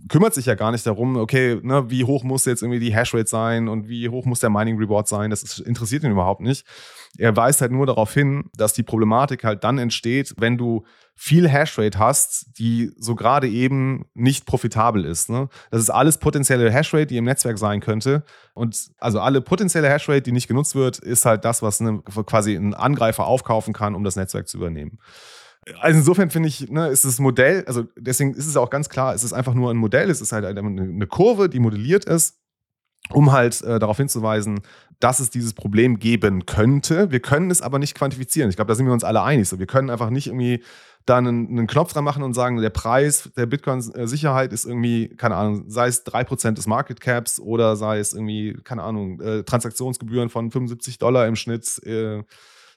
kümmert sich ja gar nicht darum, okay, ne, wie hoch muss jetzt irgendwie die Hashrate sein und wie hoch muss der Mining Reward sein. Das ist, interessiert ihn überhaupt nicht. Er weist halt nur darauf hin, dass die Problematik halt dann entsteht, wenn du viel Hashrate hast, die so gerade eben nicht profitabel ist. Ne? Das ist alles potenzielle Hashrate, die im Netzwerk sein könnte. Und also alle potenzielle Hashrate, die nicht genutzt wird, ist halt das, was eine, quasi ein Angreifer aufkaufen kann, um das Netzwerk zu übernehmen. Also insofern finde ich, ne, ist das Modell, also deswegen ist es auch ganz klar, es ist einfach nur ein Modell, es ist halt eine, Kurve, die modelliert ist, um halt äh, darauf hinzuweisen, dass es dieses Problem geben könnte. Wir können es aber nicht quantifizieren. Ich glaube, da sind wir uns alle einig. So, wir können einfach nicht irgendwie da einen, einen Knopf dran machen und sagen, der Preis der Bitcoin-Sicherheit ist irgendwie, keine Ahnung, sei es 3% des Market Caps oder sei es irgendwie, keine Ahnung, äh, Transaktionsgebühren von 75 Dollar im Schnitt. Äh,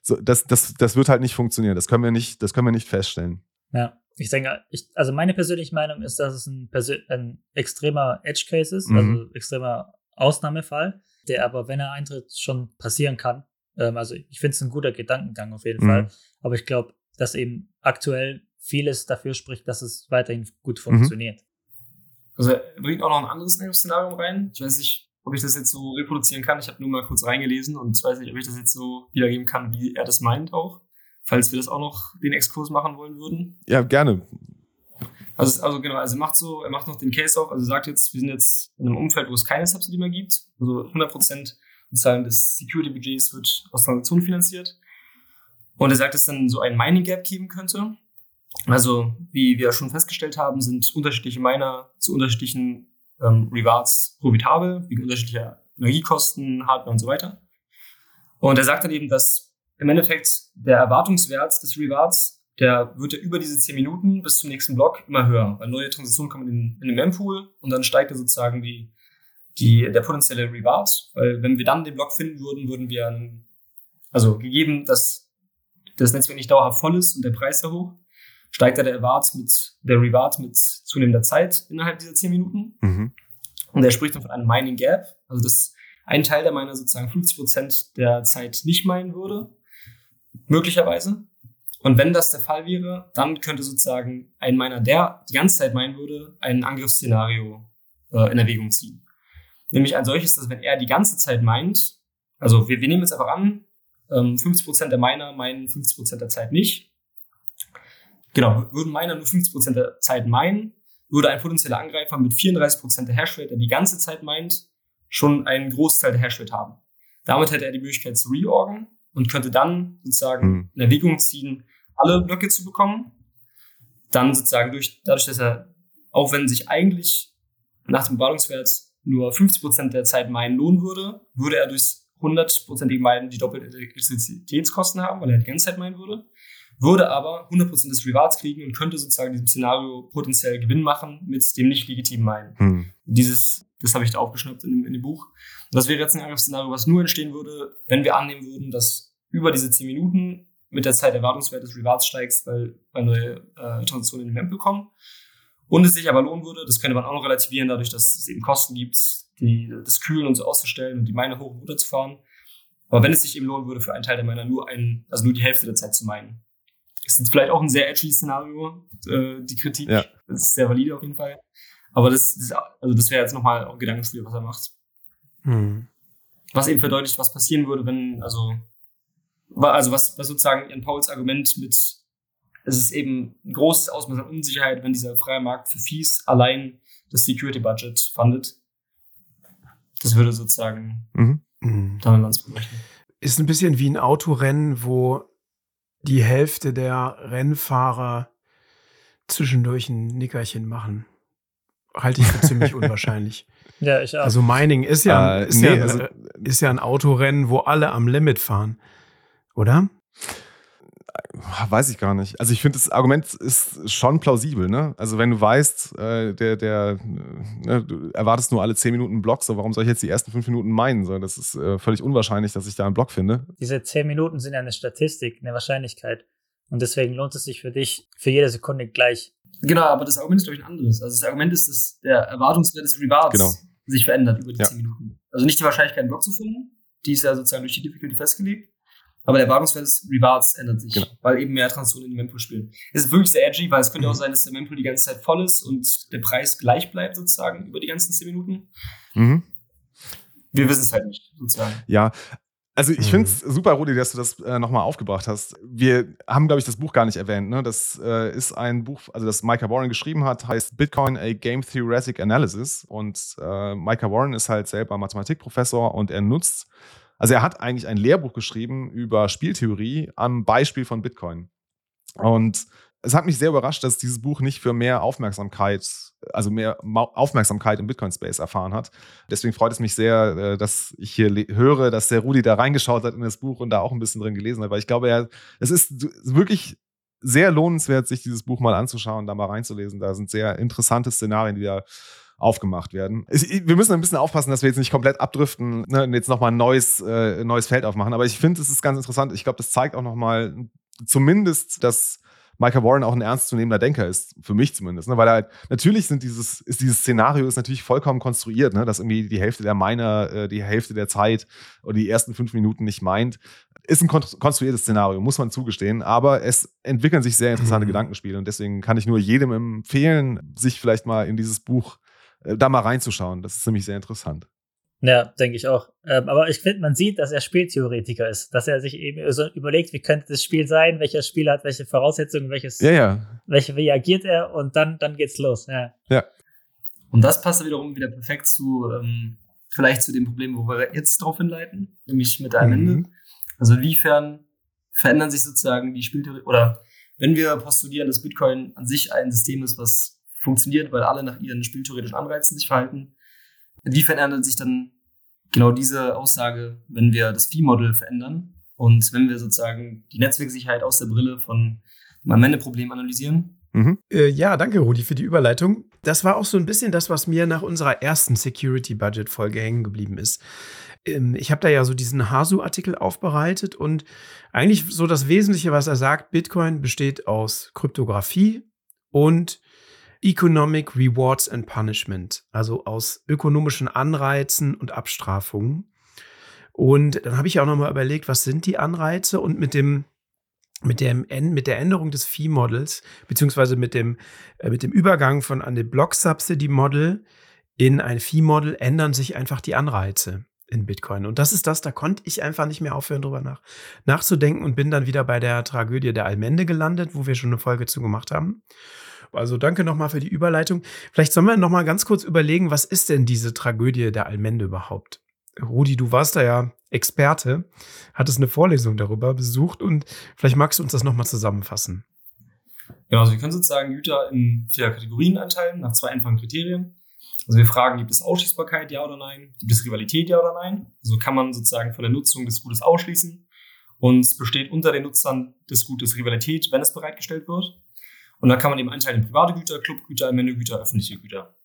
so, das, das, das wird halt nicht funktionieren. Das können wir nicht, das können wir nicht feststellen. Ja, ich denke, ich, also meine persönliche Meinung ist, dass es ein, ein extremer Edge Case ist, mhm. also extremer Ausnahmefall, der aber, wenn er eintritt, schon passieren kann. Ähm, also ich finde es ein guter Gedankengang auf jeden mhm. Fall. Aber ich glaube, dass eben aktuell vieles dafür spricht, dass es weiterhin gut mhm. funktioniert. Also er bringt auch noch ein anderes Szenario rein. Ich weiß nicht, ob ich das jetzt so reproduzieren kann. Ich habe nur mal kurz reingelesen und weiß nicht, ob ich das jetzt so wiedergeben kann, wie er das meint auch. Falls wir das auch noch den Exkurs machen wollen würden. Ja, gerne. Also, also genau, also er macht so, er macht noch den Case auf, also sagt jetzt, wir sind jetzt in einem Umfeld, wo es keine Subsidy mehr gibt. Also 100 Prozent sozusagen des Security Budgets wird aus Transaktionen finanziert. Und er sagt, dass es dann so ein Mining Gap geben könnte. Also, wie wir schon festgestellt haben, sind unterschiedliche Miner zu unterschiedlichen ähm, Rewards profitabel, wegen unterschiedlicher Energiekosten, Hardware und so weiter. Und er sagt dann eben, dass im Endeffekt der Erwartungswert des Rewards, der wird ja über diese 10 Minuten bis zum nächsten Block immer höher, weil neue Transaktionen kommen in, in den Mempool und dann steigt er sozusagen die, die, der potenzielle Reward, weil wenn wir dann den Block finden würden, würden wir, also gegeben, dass das Netzwerk nicht dauerhaft voll ist und der Preis sehr hoch, steigt da der Reward mit, der Reward mit zunehmender Zeit innerhalb dieser 10 Minuten. Mhm. Und er spricht dann von einem Mining Gap. Also das ein Teil der Miner sozusagen 50 Prozent der Zeit nicht meinen würde, möglicherweise. Und wenn das der Fall wäre, dann könnte sozusagen ein Miner, der die ganze Zeit meinen würde, ein Angriffsszenario äh, in Erwägung ziehen. Nämlich ein solches, dass wenn er die ganze Zeit meint, also wir, wir nehmen jetzt einfach an, ähm, 50% der Miner meinen 50% der Zeit nicht. Genau, würden Miner nur 50% der Zeit meinen, würde ein potenzieller Angreifer mit 34% der Hashrate, der die ganze Zeit meint, schon einen Großteil der Hashrate haben. Damit hätte er die Möglichkeit zu reorgen und könnte dann sozusagen mhm. in Erwägung ziehen, alle Blöcke zu bekommen. Dann sozusagen durch, dadurch, dass er, auch wenn sich eigentlich nach dem Ballungswert nur 50% der Zeit meinen lohnen würde, würde er durch 100%ige Meinen die doppelte Elektrizitätskosten haben, weil er die ganze Zeit meinen würde, würde aber 100% des Rewards kriegen und könnte sozusagen diesem Szenario potenziell Gewinn machen mit dem nicht legitimen Meinen. Hm. Dieses, das habe ich da aufgeschnappt in dem, in dem Buch. Und das wäre jetzt ein Angriffsszenario, was nur entstehen würde, wenn wir annehmen würden, dass über diese 10 Minuten mit der Zeit Erwartungswert des Rewards steigt, weil, weil neue äh, Transaktionen in den Memp kommen und es sich aber lohnen würde, das könnte man auch noch relativieren, dadurch, dass es eben Kosten gibt, die, das Kühlen und so auszustellen und die Mine hoch und runter zu fahren. Aber wenn es sich eben lohnen würde, für einen Teil der Miner nur ein, also nur die Hälfte der Zeit zu meinen. Ist jetzt vielleicht auch ein sehr edgy Szenario, äh, die Kritik. Ja. Das ist sehr valide auf jeden Fall. Aber das, das also das wäre jetzt nochmal ein Gedankenspiel, was er macht. Hm. Was eben verdeutlicht, was passieren würde, wenn, also, also was, was sozusagen Jan Pauls Argument mit es ist eben ein großes Ausmaß an Unsicherheit, wenn dieser freie Markt für Fees allein das Security Budget fundet. Das würde sozusagen mhm. mhm. damit man es. Ist ein bisschen wie ein Autorennen, wo die Hälfte der Rennfahrer zwischendurch ein Nickerchen machen. Halte ich für ziemlich <laughs> unwahrscheinlich. Ja, ich auch. Also Mining ist ja, äh, ist, nee, ja also, ist ja ein Autorennen, wo alle am Limit fahren. Oder? Weiß ich gar nicht. Also ich finde, das Argument ist schon plausibel. Ne? Also wenn du weißt, äh, der, der, ne, du erwartest nur alle 10 Minuten einen Block, so warum soll ich jetzt die ersten 5 Minuten meinen? So, das ist äh, völlig unwahrscheinlich, dass ich da einen Block finde. Diese 10 Minuten sind ja eine Statistik, eine Wahrscheinlichkeit. Und deswegen lohnt es sich für dich für jede Sekunde gleich. Genau, aber das Argument ist, glaube ich, ein anderes. Also das Argument ist, dass der Erwartungswert des Rewards genau. sich verändert über die ja. 10 Minuten. Also nicht die Wahrscheinlichkeit, einen Block zu finden, die ist ja sozusagen durch die Difficulty festgelegt, aber der Erwartungswert des Rewards ändert sich, genau. weil eben mehr Transaktionen in den Mempool spielen. Es ist wirklich sehr edgy, weil es könnte mhm. auch sein, dass der Mempool die ganze Zeit voll ist und der Preis gleich bleibt sozusagen über die ganzen 10 Minuten. Mhm. Wir wissen es halt nicht, sozusagen. Ja, also ich finde es mhm. super, Rudi, dass du das äh, nochmal aufgebracht hast. Wir haben, glaube ich, das Buch gar nicht erwähnt. Ne? Das äh, ist ein Buch, also das Micah Warren geschrieben hat, heißt Bitcoin, a Game Theoretic Analysis. Und äh, Micah Warren ist halt selber Mathematikprofessor und er nutzt also er hat eigentlich ein Lehrbuch geschrieben über Spieltheorie am Beispiel von Bitcoin. Und es hat mich sehr überrascht, dass dieses Buch nicht für mehr Aufmerksamkeit, also mehr Aufmerksamkeit im Bitcoin-Space erfahren hat. Deswegen freut es mich sehr, äh, dass ich hier höre, dass der Rudi da reingeschaut hat in das Buch und da auch ein bisschen drin gelesen hat, weil ich glaube, es ist wirklich sehr lohnenswert, sich dieses Buch mal anzuschauen, da mal reinzulesen. Da sind sehr interessante Szenarien, die da aufgemacht werden. Wir müssen ein bisschen aufpassen, dass wir jetzt nicht komplett abdriften ne, und jetzt nochmal ein neues, äh, neues Feld aufmachen. Aber ich finde, es ist ganz interessant. Ich glaube, das zeigt auch nochmal zumindest, dass Michael Warren auch ein ernstzunehmender Denker ist, für mich zumindest. Ne? Weil er halt, natürlich sind dieses, ist dieses Szenario ist natürlich vollkommen konstruiert, ne? dass irgendwie die Hälfte der Miner äh, die Hälfte der Zeit oder die ersten fünf Minuten nicht meint. Ist ein konstruiertes Szenario, muss man zugestehen, aber es entwickeln sich sehr interessante mhm. Gedankenspiele und deswegen kann ich nur jedem empfehlen, sich vielleicht mal in dieses Buch da mal reinzuschauen. Das ist nämlich sehr interessant. Ja, denke ich auch. Ähm, aber ich finde, man sieht, dass er Spieltheoretiker ist, dass er sich eben so überlegt, wie könnte das Spiel sein, welcher Spieler hat welche Voraussetzungen, welches, ja, ja. welche reagiert er und dann, dann geht's los. Ja. ja. Und das passt wiederum wieder perfekt zu, ähm, vielleicht zu dem Problem, wo wir jetzt drauf hinleiten, nämlich mit einem mhm. Ende. Also inwiefern verändern sich sozusagen die Spieltheorie, oder wenn wir postulieren, dass Bitcoin an sich ein System ist, was funktioniert, weil alle nach ihren spieltheoretischen Anreizen sich verhalten. Wie verändert sich dann genau diese Aussage, wenn wir das Fee-Model verändern und wenn wir sozusagen die Netzwerksicherheit aus der Brille von dem Amende-Problem analysieren? Mhm. Äh, ja, danke, Rudi, für die Überleitung. Das war auch so ein bisschen das, was mir nach unserer ersten Security-Budget-Folge hängen geblieben ist. Ähm, ich habe da ja so diesen Hasu-Artikel aufbereitet und eigentlich so das Wesentliche, was er sagt, Bitcoin besteht aus Kryptographie und Economic Rewards and Punishment, also aus ökonomischen Anreizen und Abstrafungen. Und dann habe ich auch nochmal überlegt, was sind die Anreize und mit dem mit, dem, mit der Änderung des Fee-Models, beziehungsweise mit dem, äh, mit dem Übergang von einem Block-Subsidy-Model in ein Fee-Model ändern sich einfach die Anreize in Bitcoin. Und das ist das, da konnte ich einfach nicht mehr aufhören, drüber nach, nachzudenken und bin dann wieder bei der Tragödie der Allmende gelandet, wo wir schon eine Folge zu gemacht haben. Also danke nochmal für die Überleitung. Vielleicht sollen wir nochmal ganz kurz überlegen, was ist denn diese Tragödie der Allmende überhaupt? Rudi, du warst da ja Experte, hattest eine Vorlesung darüber besucht und vielleicht magst du uns das nochmal zusammenfassen. Genau, also wir können sozusagen Güter in vier Kategorien einteilen, nach zwei einfachen Kriterien. Also wir fragen, gibt es Ausschließbarkeit, ja oder nein? Gibt es Rivalität, ja oder nein? Also kann man sozusagen von der Nutzung des Gutes ausschließen und es besteht unter den Nutzern des Gutes Rivalität, wenn es bereitgestellt wird. Und dann kann man eben einteilen in private Güter, Clubgüter, Allmende-Güter, öffentliche Güter.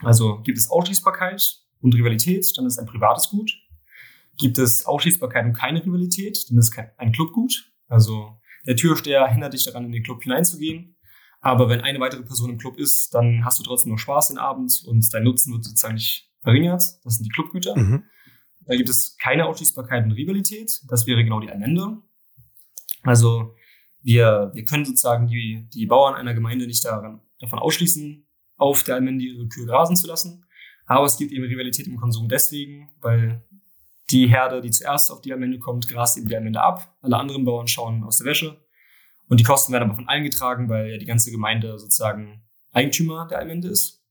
Also gibt es Ausschließbarkeit und Rivalität, dann ist ein privates Gut. Gibt es Ausschließbarkeit und keine Rivalität, dann ist ein Clubgut. Also der Türsteher hindert dich daran, in den Club hineinzugehen. Aber wenn eine weitere Person im Club ist, dann hast du trotzdem noch Spaß den Abend und dein Nutzen wird sozusagen nicht verringert. Das sind die Clubgüter. Mhm. Da gibt es keine Ausschließbarkeit und Rivalität. Das wäre genau die Allmende. Also wir, wir können sozusagen die, die Bauern einer Gemeinde nicht daran, davon ausschließen, auf der Allmende ihre Kühe grasen zu lassen. Aber es gibt eben Rivalität im Konsum deswegen, weil die Herde, die zuerst auf die Allmende kommt, grast eben die Allmende ab. Alle anderen Bauern schauen aus der Wäsche. Und die Kosten werden aber von allen getragen, weil ja die ganze Gemeinde sozusagen Eigentümer der Allmende ist.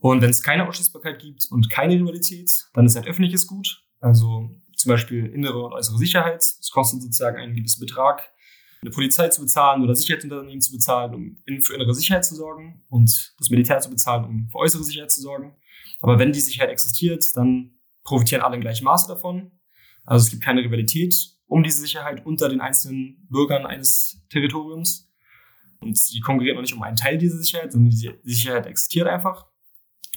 Und wenn es keine Ausschließbarkeit gibt und keine Rivalität, dann ist ein öffentliches Gut. Also zum Beispiel innere und äußere Sicherheit. Es kostet sozusagen einen gewissen Betrag, eine Polizei zu bezahlen oder Sicherheitsunternehmen zu bezahlen, um für innere Sicherheit zu sorgen und das Militär zu bezahlen, um für äußere Sicherheit zu sorgen. Aber wenn die Sicherheit existiert, dann profitieren alle im gleichen Maße davon. Also es gibt keine Rivalität um diese Sicherheit unter den einzelnen Bürgern eines Territoriums. Und die konkurrieren auch nicht um einen Teil dieser Sicherheit, sondern die Sicherheit existiert einfach.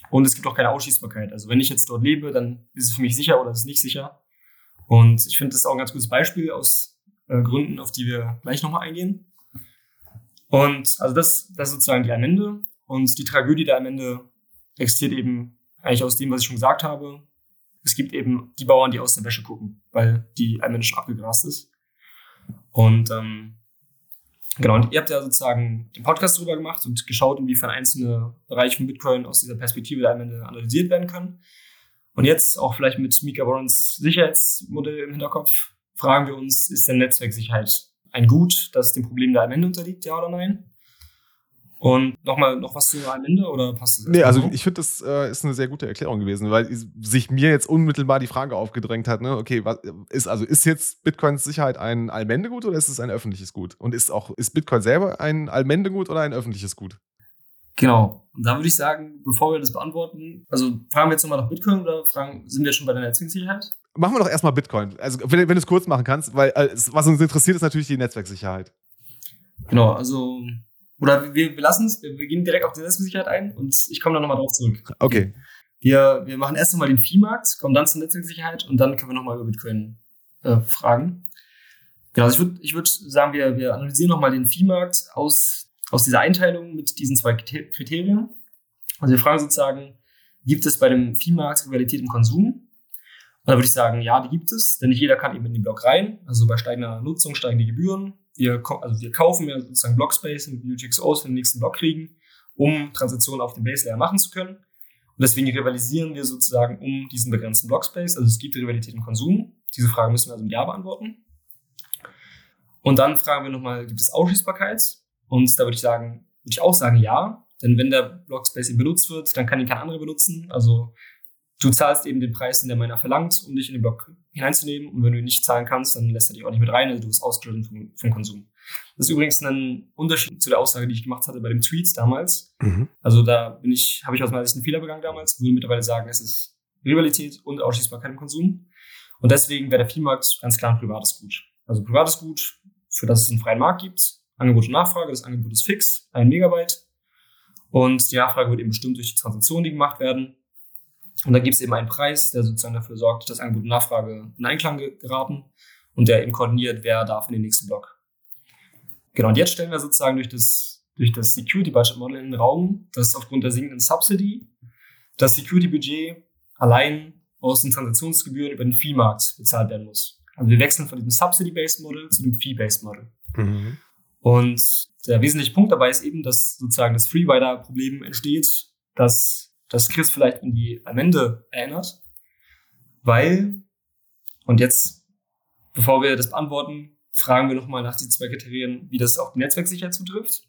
Und es gibt auch keine Ausschließbarkeit. Also wenn ich jetzt dort lebe, dann ist es für mich sicher oder ist es nicht sicher. Und ich finde, das ist auch ein ganz gutes Beispiel aus äh, Gründen, auf die wir gleich nochmal eingehen. Und also das, das ist sozusagen die Allmende. Und die Tragödie der Allmende existiert eben eigentlich aus dem, was ich schon gesagt habe es gibt eben die Bauern, die aus der Wäsche gucken, weil die Allmende schon abgegrast ist. Und ähm, genau, und ihr habt ja sozusagen den Podcast darüber gemacht und geschaut, inwiefern einzelne Bereiche von Bitcoin aus dieser Perspektive der Allmende analysiert werden können. Und jetzt auch vielleicht mit Mika Warrens Sicherheitsmodell im Hinterkopf fragen wir uns, ist denn Netzwerksicherheit ein Gut, das dem Problem der Allmende unterliegt, ja oder nein? Und nochmal noch was zu am Ende oder passt das? Nee, also ich finde, das äh, ist eine sehr gute Erklärung gewesen, weil sich mir jetzt unmittelbar die Frage aufgedrängt hat, ne, okay, was ist, also ist jetzt Bitcoins Sicherheit ein Allmendegut oder ist es ein öffentliches Gut? Und ist auch, ist Bitcoin selber ein Allmendegut oder ein öffentliches Gut? Genau. Und da würde ich sagen, bevor wir das beantworten, also fragen wir jetzt nochmal nach Bitcoin oder fragen, sind wir schon bei der Netzwerksicherheit? Machen wir doch erstmal Bitcoin. Also, wenn, wenn du es kurz machen kannst, weil äh, was uns interessiert, ist natürlich die Netzwerksicherheit. Genau, also oder wir, wir lassen es, wir, wir, gehen direkt auf die Netzwerksicherheit ein und ich komme dann nochmal drauf zurück. Okay. Wir, wir machen erst einmal den Viehmarkt, kommen dann zur Netzwerksicherheit und dann können wir nochmal über Bitcoin äh, fragen. Genau, also ich würde ich würd sagen, wir, wir analysieren nochmal den Viehmarkt aus, aus dieser Einteilung mit diesen zwei Kriterien. Also wir fragen sozusagen, gibt es bei dem Viehmarkt Rivalität im Konsum? Und da würde ich sagen, ja, die gibt es, denn nicht jeder kann eben in den Block rein. Also bei steigender Nutzung steigen die Gebühren wir, also wir kaufen ja sozusagen Blockspace mit UTXOs für den nächsten Block kriegen, um Transaktionen auf dem Base Layer machen zu können. Und deswegen rivalisieren wir sozusagen um diesen begrenzten Blockspace. Also es gibt Rivalität im Konsum. Diese Frage müssen wir also mit Ja beantworten. Und dann fragen wir nochmal, gibt es Ausschließbarkeit? Und da würde ich sagen, würde ich auch sagen, ja. Denn wenn der Blockspace benutzt wird, dann kann ihn kein anderer benutzen. Also du zahlst eben den Preis, den der Miner verlangt, um dich in den Block hineinzunehmen. Und wenn du ihn nicht zahlen kannst, dann lässt er dich auch nicht mit rein. Also du bist ausgeschlossen vom, vom Konsum. Das ist übrigens ein Unterschied zu der Aussage, die ich gemacht hatte bei dem Tweet damals. Mhm. Also da bin ich, habe ich aus meiner Sicht einen Fehler begangen damals. Würde mittlerweile sagen, es ist Rivalität und Ausschließbarkeit im Konsum. Und deswegen wäre der Viehmarkt ganz klar ein privates Gut. Also privates Gut, für das es einen freien Markt gibt. Angebot und Nachfrage. Das Angebot ist fix, ein Megabyte. Und die Nachfrage wird eben bestimmt durch die Transaktionen, die gemacht werden. Und dann gibt es eben einen Preis, der sozusagen dafür sorgt, dass Angebot und Nachfrage in Einklang geraten und der eben koordiniert, wer darf in den nächsten Block. Genau, und jetzt stellen wir sozusagen durch das, durch das Security Budget Model in den Raum, dass aufgrund der sinkenden Subsidy das Security Budget allein aus den Transaktionsgebühren über den Fee-Markt bezahlt werden muss. Also wir wechseln von diesem Subsidy-Based Model zu dem Fee-Based Model. Mhm. Und der wesentliche Punkt dabei ist eben, dass sozusagen das Free-Rider-Problem entsteht, dass das Chris vielleicht an die Amende erinnert, weil, und jetzt, bevor wir das beantworten, fragen wir nochmal nach diesen zwei Kriterien, wie das auf die Netzwerksicherheit zutrifft.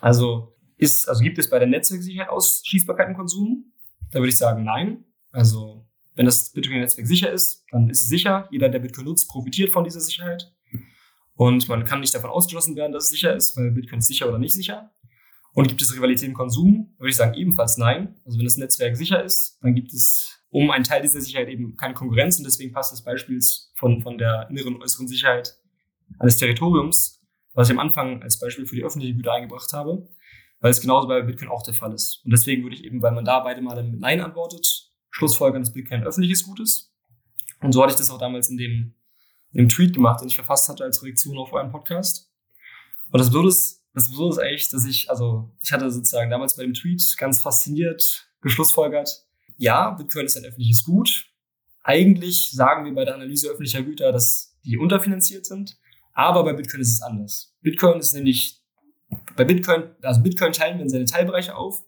Also ist, also gibt es bei der Netzwerksicherheit Ausschließbarkeit im Konsum? Da würde ich sagen, nein. Also wenn das Bitcoin-Netzwerk sicher ist, dann ist es sicher. Jeder, der Bitcoin nutzt, profitiert von dieser Sicherheit. Und man kann nicht davon ausgeschlossen werden, dass es sicher ist, weil Bitcoin ist sicher oder nicht sicher. Und gibt es Rivalität im Konsum? Würde ich sagen, ebenfalls nein. Also wenn das Netzwerk sicher ist, dann gibt es um einen Teil dieser Sicherheit eben keine Konkurrenz und deswegen passt das Beispiel von, von der inneren und äußeren Sicherheit eines Territoriums, was ich am Anfang als Beispiel für die öffentliche Güter eingebracht habe, weil es genauso bei Bitcoin auch der Fall ist. Und deswegen würde ich eben, weil man da beide Male mit Nein antwortet, schlussfolgern, dass Bitcoin öffentliches Gut ist. Und so hatte ich das auch damals in dem, in dem Tweet gemacht, den ich verfasst hatte als Reaktion auf euren Podcast. Und das Blöde ist, das Blöde ist eigentlich, dass ich, also ich hatte sozusagen damals bei dem Tweet ganz fasziniert geschlussfolgert, ja, Bitcoin ist ein öffentliches Gut. Eigentlich sagen wir bei der Analyse öffentlicher Güter, dass die unterfinanziert sind. Aber bei Bitcoin ist es anders. Bitcoin ist nämlich, bei Bitcoin, also Bitcoin teilen wir in seine Teilbereiche auf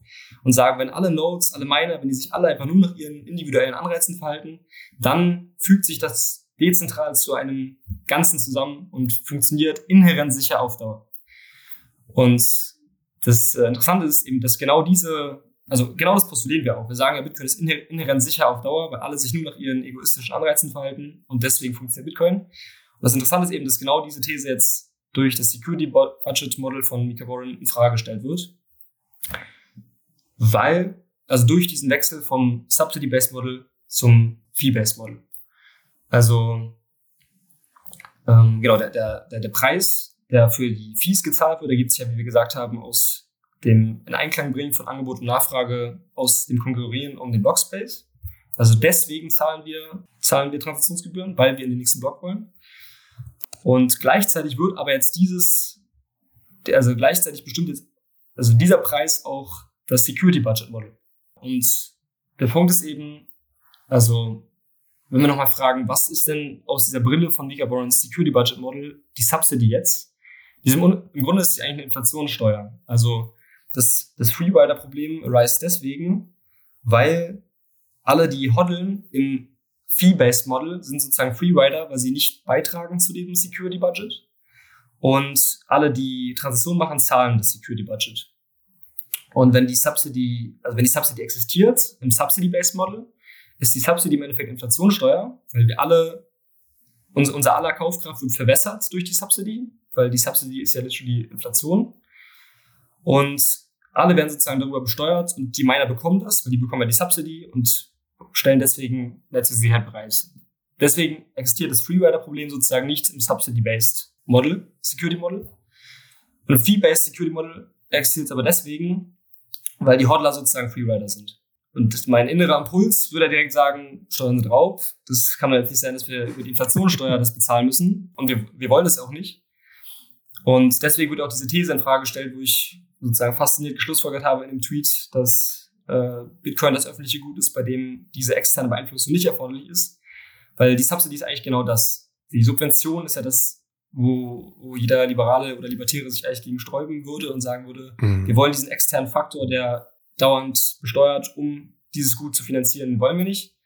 und sagen, wenn alle Nodes, alle Miner, wenn die sich alle einfach nur nach ihren individuellen Anreizen verhalten, dann fügt sich das dezentral zu einem Ganzen zusammen und funktioniert inhärent sicher auf Dauer. Und das äh, Interessante ist eben, dass genau diese, also genau das postulieren wir auch. Wir sagen ja, Bitcoin ist inhärent sicher auf Dauer, weil alle sich nur nach ihren egoistischen Anreizen verhalten und deswegen funktioniert Bitcoin. Und das Interessante ist eben, dass genau diese These jetzt durch das Security Budget Model von Mika Warren in Frage gestellt wird. Weil, also durch diesen Wechsel vom Subsidy-Based Model zum Fee-Based Model. Also, ähm, genau, der, der, der, der Preis, der für die Fees gezahlt wird, ergibt sich ja, wie wir gesagt haben, aus dem in Einklang bringen von Angebot und Nachfrage aus dem Konkurrieren um den Blockspace. Also deswegen zahlen wir, zahlen wir Transaktionsgebühren, weil wir in den nächsten Block wollen. Und gleichzeitig wird aber jetzt dieses, also gleichzeitig bestimmt jetzt, also dieser Preis auch das Security Budget Model. Und der Punkt ist eben, also, wenn wir nochmal fragen, was ist denn aus dieser Brille von Mika Security Budget Model die Subsidy jetzt? Diesem, Im Grunde ist sie eigentlich eine Inflationssteuer. Also, das, das Freerider-Problem arise deswegen, weil alle, die hodeln im Fee-Based Model sind sozusagen Freerider, weil sie nicht beitragen zu diesem Security Budget. Und alle, die Transaktionen machen, zahlen das Security Budget. Und wenn die Subsidy, also wenn die Subsidy existiert im Subsidy-Based Model, ist die Subsidy im Endeffekt Inflationssteuer, weil wir alle, unser, unser aller Kaufkraft wird verwässert durch die Subsidy, weil die Subsidy ist ja literally Inflation. Und alle werden sozusagen darüber besteuert und die Miner bekommen das, weil die bekommen ja die Subsidy und stellen deswegen Netzwerksicherheit bereit. Deswegen existiert das Freerider-Problem sozusagen nicht im Subsidy-Based Model, Security Model. Und im Fee-Based Security Model existiert es aber deswegen, weil die Hodler sozusagen Freerider sind. Und mein innerer Impuls würde direkt sagen, Steuern sind Raub. Das kann doch jetzt nicht sein, dass wir über die Inflationssteuer das bezahlen müssen. Und wir, wir wollen das auch nicht. Und deswegen wird auch diese These in Frage gestellt, wo ich sozusagen fasziniert geschlussfolgert habe in dem Tweet, dass äh, Bitcoin das öffentliche Gut ist, bei dem diese externe Beeinflussung nicht erforderlich ist. Weil die Subsidy ist eigentlich genau das. Die Subvention ist ja das, wo, wo jeder Liberale oder Libertäre sich eigentlich gegen sträuben würde und sagen würde, mhm. wir wollen diesen externen Faktor, der dauernd besteuert, um dieses Gut zu finanzieren, wollen wir nicht,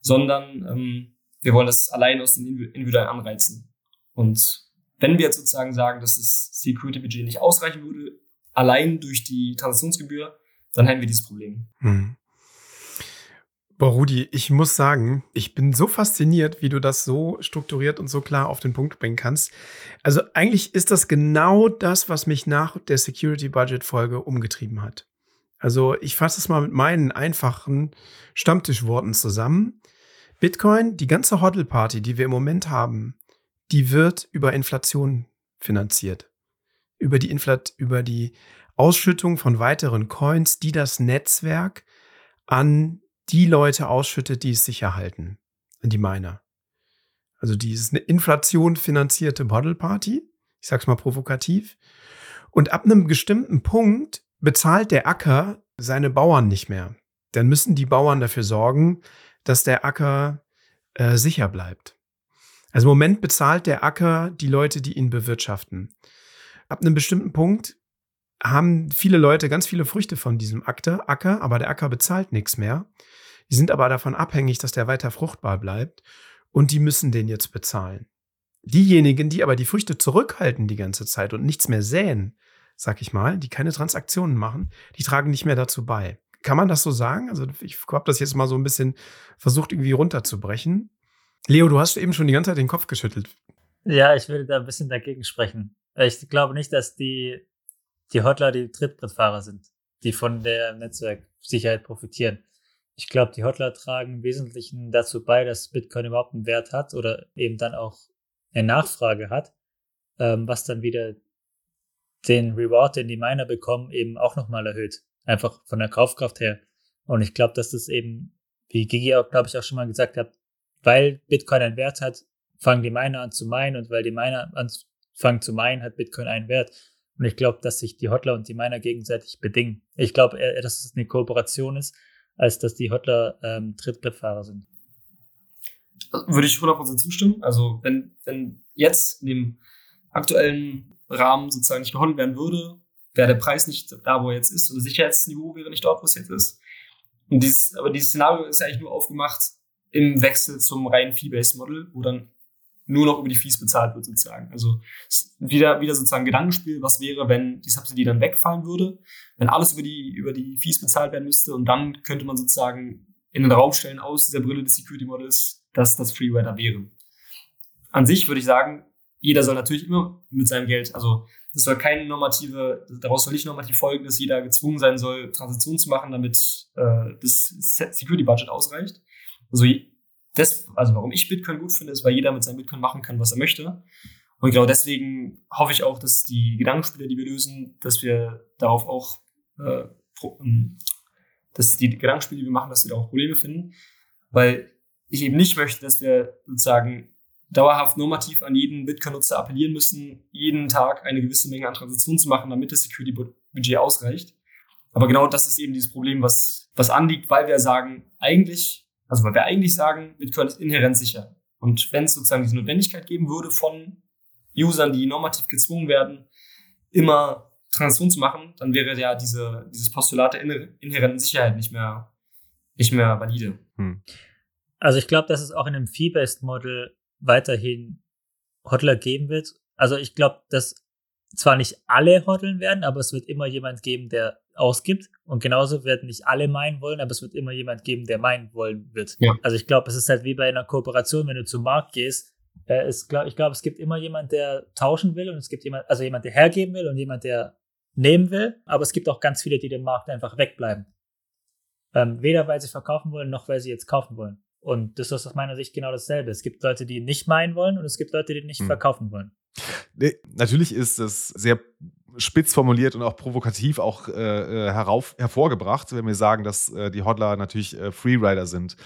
sondern ähm, wir wollen das allein aus den individuellen Anreizen. Und wenn wir jetzt sozusagen sagen, dass das Security-Budget nicht ausreichen würde, allein durch die Transaktionsgebühr, dann hätten wir dieses Problem. Hm. Boah, Rudi, ich muss sagen, ich bin so fasziniert, wie du das so strukturiert und so klar auf den Punkt bringen kannst. Also eigentlich ist das genau das, was mich nach der Security Budget Folge umgetrieben hat. Also ich fasse es mal mit meinen einfachen Stammtischworten zusammen. Bitcoin, die ganze Hodl Party, die wir im Moment haben, die wird über Inflation finanziert. Über die Inflat über die Ausschüttung von weiteren Coins, die das Netzwerk an die Leute ausschüttet, die es sicher halten, an die Miner. Also dieses eine Inflation finanzierte Model Party, ich sag's mal provokativ. Und ab einem bestimmten Punkt bezahlt der Acker seine Bauern nicht mehr. Dann müssen die Bauern dafür sorgen, dass der Acker äh, sicher bleibt. Also im Moment bezahlt der Acker die Leute, die ihn bewirtschaften. Ab einem bestimmten Punkt haben viele Leute ganz viele Früchte von diesem Acker, Acker, aber der Acker bezahlt nichts mehr. Die sind aber davon abhängig, dass der weiter fruchtbar bleibt und die müssen den jetzt bezahlen. Diejenigen, die aber die Früchte zurückhalten die ganze Zeit und nichts mehr säen, sag ich mal, die keine Transaktionen machen, die tragen nicht mehr dazu bei. Kann man das so sagen? Also ich habe das jetzt mal so ein bisschen versucht irgendwie runterzubrechen. Leo, du hast eben schon die ganze Zeit den Kopf geschüttelt. Ja, ich würde da ein bisschen dagegen sprechen. Ich glaube nicht, dass die, die Hotler die Trittbrettfahrer sind, die von der Netzwerksicherheit profitieren. Ich glaube, die Hotler tragen im Wesentlichen dazu bei, dass Bitcoin überhaupt einen Wert hat oder eben dann auch eine Nachfrage hat, ähm, was dann wieder den Reward, den die Miner bekommen, eben auch nochmal erhöht. Einfach von der Kaufkraft her. Und ich glaube, dass das eben, wie Gigi auch, glaube ich, auch schon mal gesagt hat, weil Bitcoin einen Wert hat, fangen die Miner an zu meinen und weil die Miner anfangen zu meinen, hat Bitcoin einen Wert. Und ich glaube, dass sich die Hotler und die Miner gegenseitig bedingen. Ich glaube eher, dass es eine Kooperation ist, als dass die Hotler ähm, Trittbrettfahrer sind. Würde ich 100% zustimmen. Also wenn, wenn jetzt in dem aktuellen Rahmen sozusagen nicht gehandelt werden würde, wäre der Preis nicht da, wo er jetzt ist, und das Sicherheitsniveau wäre nicht dort, wo es jetzt ist. Und dieses, aber dieses Szenario ist eigentlich nur aufgemacht im Wechsel zum reinen Fee-Based-Model, wo dann nur noch über die Fees bezahlt wird sozusagen. Also wieder, wieder sozusagen Gedankenspiel, was wäre, wenn die Subsidy dann wegfallen würde, wenn alles über die, über die Fees bezahlt werden müsste und dann könnte man sozusagen in den Raum stellen aus dieser Brille des Security Models, dass das Freeware da wäre. An sich würde ich sagen, jeder soll natürlich immer mit seinem Geld, also das soll keine normative, daraus soll nicht normativ folgen, dass jeder gezwungen sein soll, Transaktionen zu machen, damit äh, das Security Budget ausreicht. Also das, also warum ich Bitcoin gut finde, ist, weil jeder mit seinem Bitcoin machen kann, was er möchte. Und genau deswegen hoffe ich auch, dass die Gedankenspiele, die wir lösen, dass wir darauf auch, äh, ähm, dass die Gedankenspiele, die wir machen, dass wir da auch Probleme finden. Weil ich eben nicht möchte, dass wir sozusagen dauerhaft normativ an jeden Bitcoin-Nutzer appellieren müssen, jeden Tag eine gewisse Menge an Transaktionen zu machen, damit das Security-Budget ausreicht. Aber genau das ist eben dieses Problem, was, was anliegt, weil wir sagen, eigentlich, also weil wir eigentlich sagen, Bitcoin ist inhärent sicher. Und wenn es sozusagen diese Notwendigkeit geben würde von Usern, die normativ gezwungen werden, immer Transaktionen zu machen, dann wäre ja diese, dieses Postulat der inhärenten Sicherheit nicht mehr, nicht mehr valide. Hm. Also ich glaube, dass es auch in einem Fee-Based-Model weiterhin Hodler geben wird. Also ich glaube, dass zwar nicht alle hodeln werden, aber es wird immer jemand geben, der ausgibt. Und genauso werden nicht alle meinen wollen, aber es wird immer jemand geben, der meinen wollen wird. Ja. Also ich glaube, es ist halt wie bei einer Kooperation, wenn du zum Markt gehst. Äh, ist, glaub, ich glaube, es gibt immer jemand, der tauschen will und es gibt jemand, also jemand, der hergeben will und jemand, der nehmen will. Aber es gibt auch ganz viele, die dem Markt einfach wegbleiben. Ähm, weder weil sie verkaufen wollen, noch weil sie jetzt kaufen wollen. Und das ist aus meiner Sicht genau dasselbe. Es gibt Leute, die nicht meinen wollen und es gibt Leute, die nicht hm. verkaufen wollen. Nee, natürlich ist es sehr spitz formuliert und auch provokativ auch äh, äh, herauf, hervorgebracht, wenn wir sagen, dass äh, die Hodler natürlich äh, Freerider sind.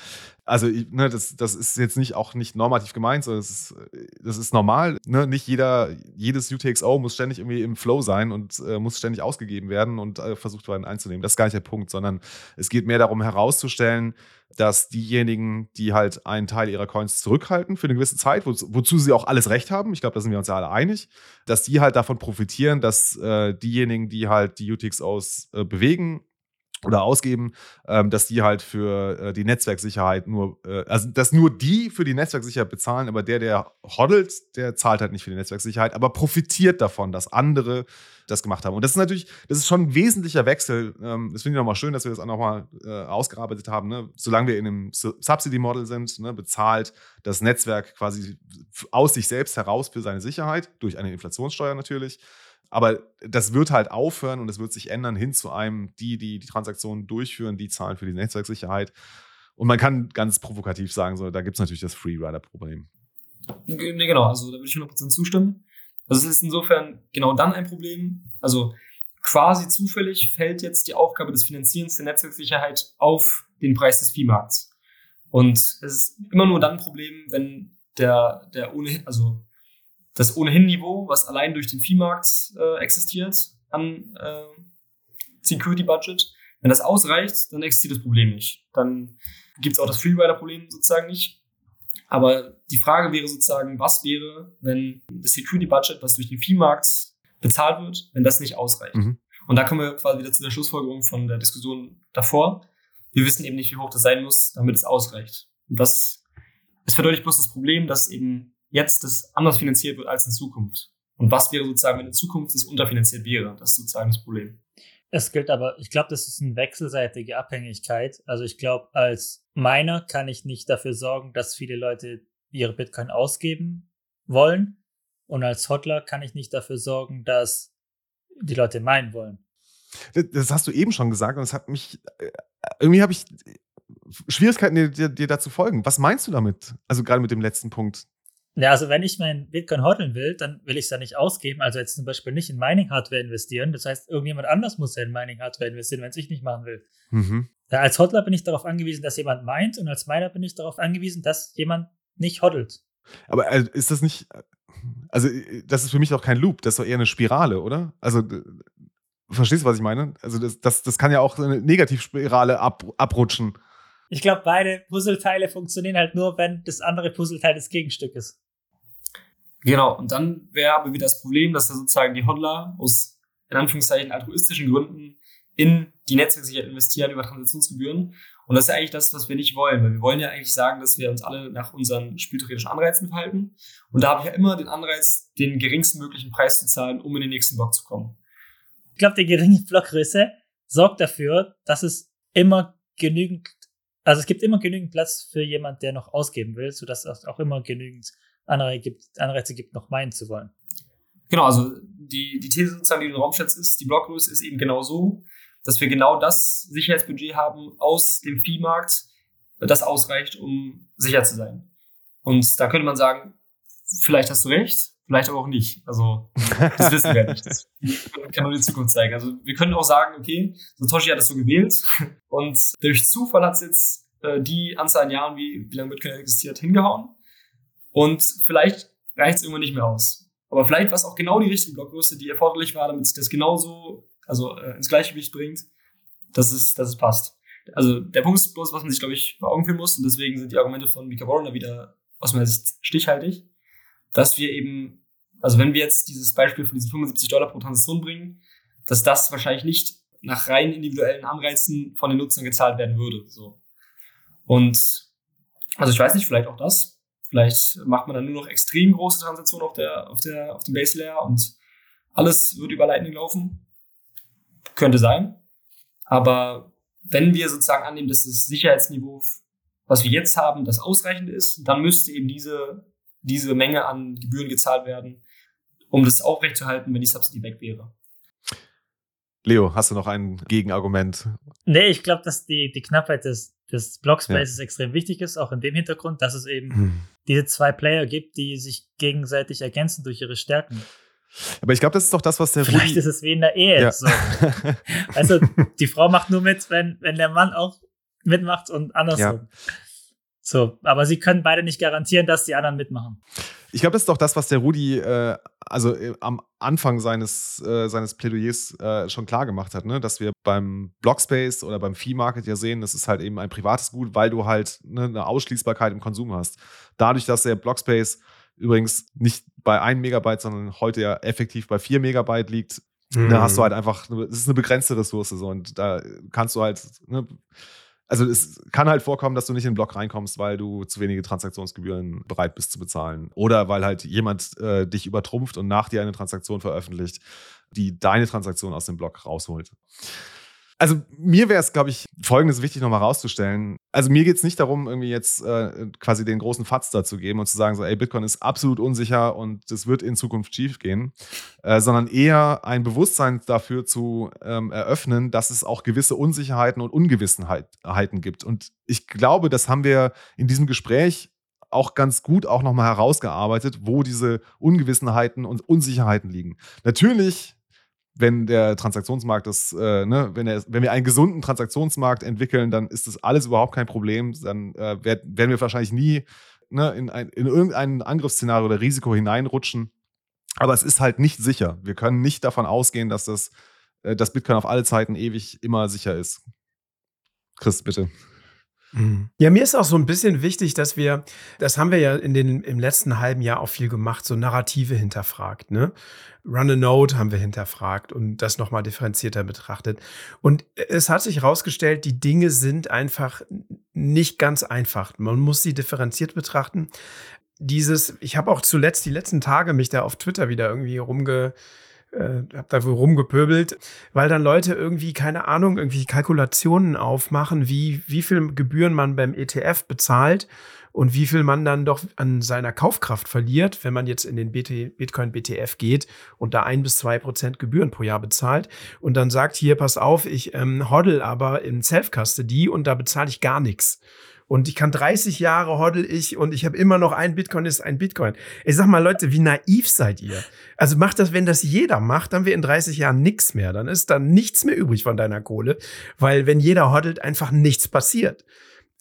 Also ne, das, das ist jetzt nicht auch nicht normativ gemeint, sondern das ist, das ist normal. Ne? Nicht jeder, jedes UTXO muss ständig irgendwie im Flow sein und äh, muss ständig ausgegeben werden und äh, versucht werden einzunehmen. Das ist gar nicht der Punkt, sondern es geht mehr darum herauszustellen, dass diejenigen, die halt einen Teil ihrer Coins zurückhalten für eine gewisse Zeit, wo, wozu sie auch alles Recht haben, ich glaube, da sind wir uns ja alle einig, dass die halt davon profitieren, dass äh, diejenigen, die halt die UTXOs äh, bewegen, oder ausgeben, ähm, dass die halt für äh, die Netzwerksicherheit nur, äh, also dass nur die für die Netzwerksicherheit bezahlen, aber der, der hoddelt, der zahlt halt nicht für die Netzwerksicherheit, aber profitiert davon, dass andere das gemacht haben. Und das ist natürlich, das ist schon ein wesentlicher Wechsel. Ähm, das finde ich nochmal schön, dass wir das auch nochmal äh, ausgearbeitet haben. Ne? Solange wir in einem Subsidy-Model sind, ne, bezahlt das Netzwerk quasi aus sich selbst heraus für seine Sicherheit, durch eine Inflationssteuer natürlich. Aber das wird halt aufhören und es wird sich ändern hin zu einem, die, die die Transaktionen durchführen, die zahlen für die Netzwerksicherheit. Und man kann ganz provokativ sagen, so, da gibt es natürlich das Freerider-Problem. Nee, genau, also da würde ich 100% zustimmen. Also es ist insofern genau dann ein Problem. Also quasi zufällig fällt jetzt die Aufgabe des Finanzierens der Netzwerksicherheit auf den Preis des Viehmarkts. Und es ist immer nur dann ein Problem, wenn der, der ohnehin, also das ohnehin Niveau, was allein durch den Viehmarkt äh, existiert, an äh, Security Budget, wenn das ausreicht, dann existiert das Problem nicht. Dann gibt es auch das Freerider-Problem sozusagen nicht. Aber die Frage wäre sozusagen, was wäre, wenn das Security-Budget, was durch den Viehmarkt bezahlt wird, wenn das nicht ausreicht? Mhm. Und da kommen wir quasi wieder zu der Schlussfolgerung von der Diskussion davor. Wir wissen eben nicht, wie hoch das sein muss, damit es ausreicht. Und das, es verdeutlicht bloß das Problem, dass eben jetzt das anders finanziert wird als in Zukunft. Und was wäre sozusagen, wenn in Zukunft es unterfinanziert wäre? Das ist sozusagen das Problem. Es gilt aber, ich glaube, das ist eine wechselseitige Abhängigkeit. Also ich glaube, als Miner kann ich nicht dafür sorgen, dass viele Leute ihre Bitcoin ausgeben wollen. Und als Hodler kann ich nicht dafür sorgen, dass die Leute meinen wollen. Das hast du eben schon gesagt und es hat mich, äh, irgendwie habe ich Schwierigkeiten, dir, dir, dir dazu folgen. Was meinst du damit? Also gerade mit dem letzten Punkt. Ja, also wenn ich mein Bitcoin hodeln will, dann will ich es ja nicht ausgeben. Also jetzt zum Beispiel nicht in Mining-Hardware investieren. Das heißt, irgendjemand anders muss ja in Mining-Hardware investieren, wenn es ich nicht machen will. Mhm. Ja, als Hodler bin ich darauf angewiesen, dass jemand meint und als Miner bin ich darauf angewiesen, dass jemand nicht hodelt. Aber äh, ist das nicht, also äh, das ist für mich auch kein Loop, das ist doch eher eine Spirale, oder? Also verstehst du, was ich meine? Also das, das, das kann ja auch eine Negativspirale ab, abrutschen. Ich glaube, beide Puzzleteile funktionieren halt nur, wenn das andere Puzzleteil das Gegenstück ist. Genau, und dann wäre aber wieder das Problem, dass da sozusagen die Hodler aus, in Anführungszeichen, altruistischen Gründen in die Netzwerksicherheit investieren über Transaktionsgebühren. Und das ist ja eigentlich das, was wir nicht wollen, weil wir wollen ja eigentlich sagen, dass wir uns alle nach unseren spieltheoretischen Anreizen verhalten. Und da habe ich ja immer den Anreiz, den geringsten möglichen Preis zu zahlen, um in den nächsten Block zu kommen. Ich glaube, die geringe Blockgröße sorgt dafür, dass es immer genügend, also es gibt immer genügend Platz für jemand, der noch ausgeben will, sodass auch immer genügend Anreize gibt, Anreize gibt, noch meinen zu wollen. Genau, also die, die These sozusagen, die du in den Raum stellst, ist, die Blockgröße ist eben genau so, dass wir genau das Sicherheitsbudget haben aus dem Viehmarkt, das ausreicht, um sicher zu sein. Und da könnte man sagen, vielleicht hast du recht, vielleicht aber auch nicht. Also, das wissen wir nicht. Das kann nur die Zukunft zeigen. Also, wir können auch sagen, okay, Satoshi hat das so gewählt und durch Zufall hat es jetzt äh, die Anzahl an Jahren, wie, wie lange Bitcoin existiert, hingehauen. Und vielleicht reicht es irgendwann nicht mehr aus. Aber vielleicht war es auch genau die richtige Blockgröße, die erforderlich war, damit sich das genauso also äh, ins Gleichgewicht bringt, dass es, dass es passt. Also der Punkt ist bloß, was man sich, glaube ich, vor Augen führen muss, und deswegen sind die Argumente von Mika Warren wieder aus meiner Sicht stichhaltig, dass wir eben, also wenn wir jetzt dieses Beispiel von diesen 75 Dollar pro Transaktion bringen, dass das wahrscheinlich nicht nach rein individuellen Anreizen von den Nutzern gezahlt werden würde. So. Und also ich weiß nicht, vielleicht auch das, Vielleicht macht man dann nur noch extrem große Transaktionen auf der, auf der, auf dem Base Layer und alles wird über Lightning laufen. Könnte sein. Aber wenn wir sozusagen annehmen, dass das Sicherheitsniveau, was wir jetzt haben, das ausreichend ist, dann müsste eben diese, diese Menge an Gebühren gezahlt werden, um das aufrechtzuerhalten, wenn die Subsidy weg wäre. Leo, hast du noch ein Gegenargument? Nee, ich glaube, dass die, die Knappheit des, des Blockspaces ja. extrem wichtig ist, auch in dem Hintergrund, dass es eben hm. diese zwei Player gibt, die sich gegenseitig ergänzen durch ihre Stärken. Aber ich glaube, das ist doch das, was der Vielleicht Rudi ist es wie in der Ehe. Ja. So. <laughs> also die Frau macht nur mit, wenn, wenn der Mann auch mitmacht und andersrum. Ja. So, aber sie können beide nicht garantieren, dass die anderen mitmachen. Ich glaube, das ist doch das, was der Rudi äh, also äh, am Anfang seines, äh, seines Plädoyers äh, schon klar gemacht hat, ne? dass wir beim Blockspace oder beim Fee-Market ja sehen, das ist halt eben ein privates Gut, weil du halt ne, eine Ausschließbarkeit im Konsum hast. Dadurch, dass der Blockspace übrigens nicht bei 1 Megabyte, sondern heute ja effektiv bei 4 Megabyte liegt, mhm. da hast du halt einfach, es ist eine begrenzte Ressource so und da kannst du halt, ne, also es kann halt vorkommen, dass du nicht in den Block reinkommst, weil du zu wenige Transaktionsgebühren bereit bist zu bezahlen. Oder weil halt jemand äh, dich übertrumpft und nach dir eine Transaktion veröffentlicht, die deine Transaktion aus dem Block rausholt. Also mir wäre es, glaube ich, folgendes wichtig nochmal rauszustellen. Also mir geht es nicht darum, irgendwie jetzt äh, quasi den großen Fatz dazu geben und zu sagen, so, ey, Bitcoin ist absolut unsicher und es wird in Zukunft schief gehen, äh, sondern eher ein Bewusstsein dafür zu ähm, eröffnen, dass es auch gewisse Unsicherheiten und Ungewissenheiten gibt. Und ich glaube, das haben wir in diesem Gespräch auch ganz gut auch nochmal herausgearbeitet, wo diese Ungewissenheiten und Unsicherheiten liegen. Natürlich wenn der Transaktionsmarkt ist, äh, ne, wenn, er, wenn wir einen gesunden Transaktionsmarkt entwickeln, dann ist das alles überhaupt kein Problem. Dann äh, werden wir wahrscheinlich nie ne, in, ein, in irgendein Angriffsszenario oder Risiko hineinrutschen. Aber es ist halt nicht sicher. Wir können nicht davon ausgehen, dass das, äh, dass Bitcoin auf alle Zeiten ewig immer sicher ist. Chris, bitte. Mhm. Ja, mir ist auch so ein bisschen wichtig, dass wir, das haben wir ja in den, im letzten halben Jahr auch viel gemacht, so Narrative hinterfragt. Ne? Run a Note haben wir hinterfragt und das nochmal differenzierter betrachtet. Und es hat sich herausgestellt, die Dinge sind einfach nicht ganz einfach. Man muss sie differenziert betrachten. Dieses, ich habe auch zuletzt die letzten Tage mich da auf Twitter wieder irgendwie rumge äh, habe da wohl rumgepöbelt, weil dann Leute irgendwie, keine Ahnung, irgendwie Kalkulationen aufmachen, wie, wie viel Gebühren man beim ETF bezahlt und wie viel man dann doch an seiner Kaufkraft verliert, wenn man jetzt in den BT, Bitcoin BTF geht und da ein bis zwei Prozent Gebühren pro Jahr bezahlt und dann sagt hier, pass auf, ich ähm, hoddle aber in Self-Custody und da bezahle ich gar nichts und ich kann 30 Jahre hoddel ich und ich habe immer noch ein Bitcoin ist ein Bitcoin. Ich sag mal, Leute, wie naiv seid ihr? Also macht das, wenn das jeder macht, dann wir in 30 Jahren nichts mehr. Dann ist dann nichts mehr übrig von deiner Kohle, weil wenn jeder hoddelt, einfach nichts passiert.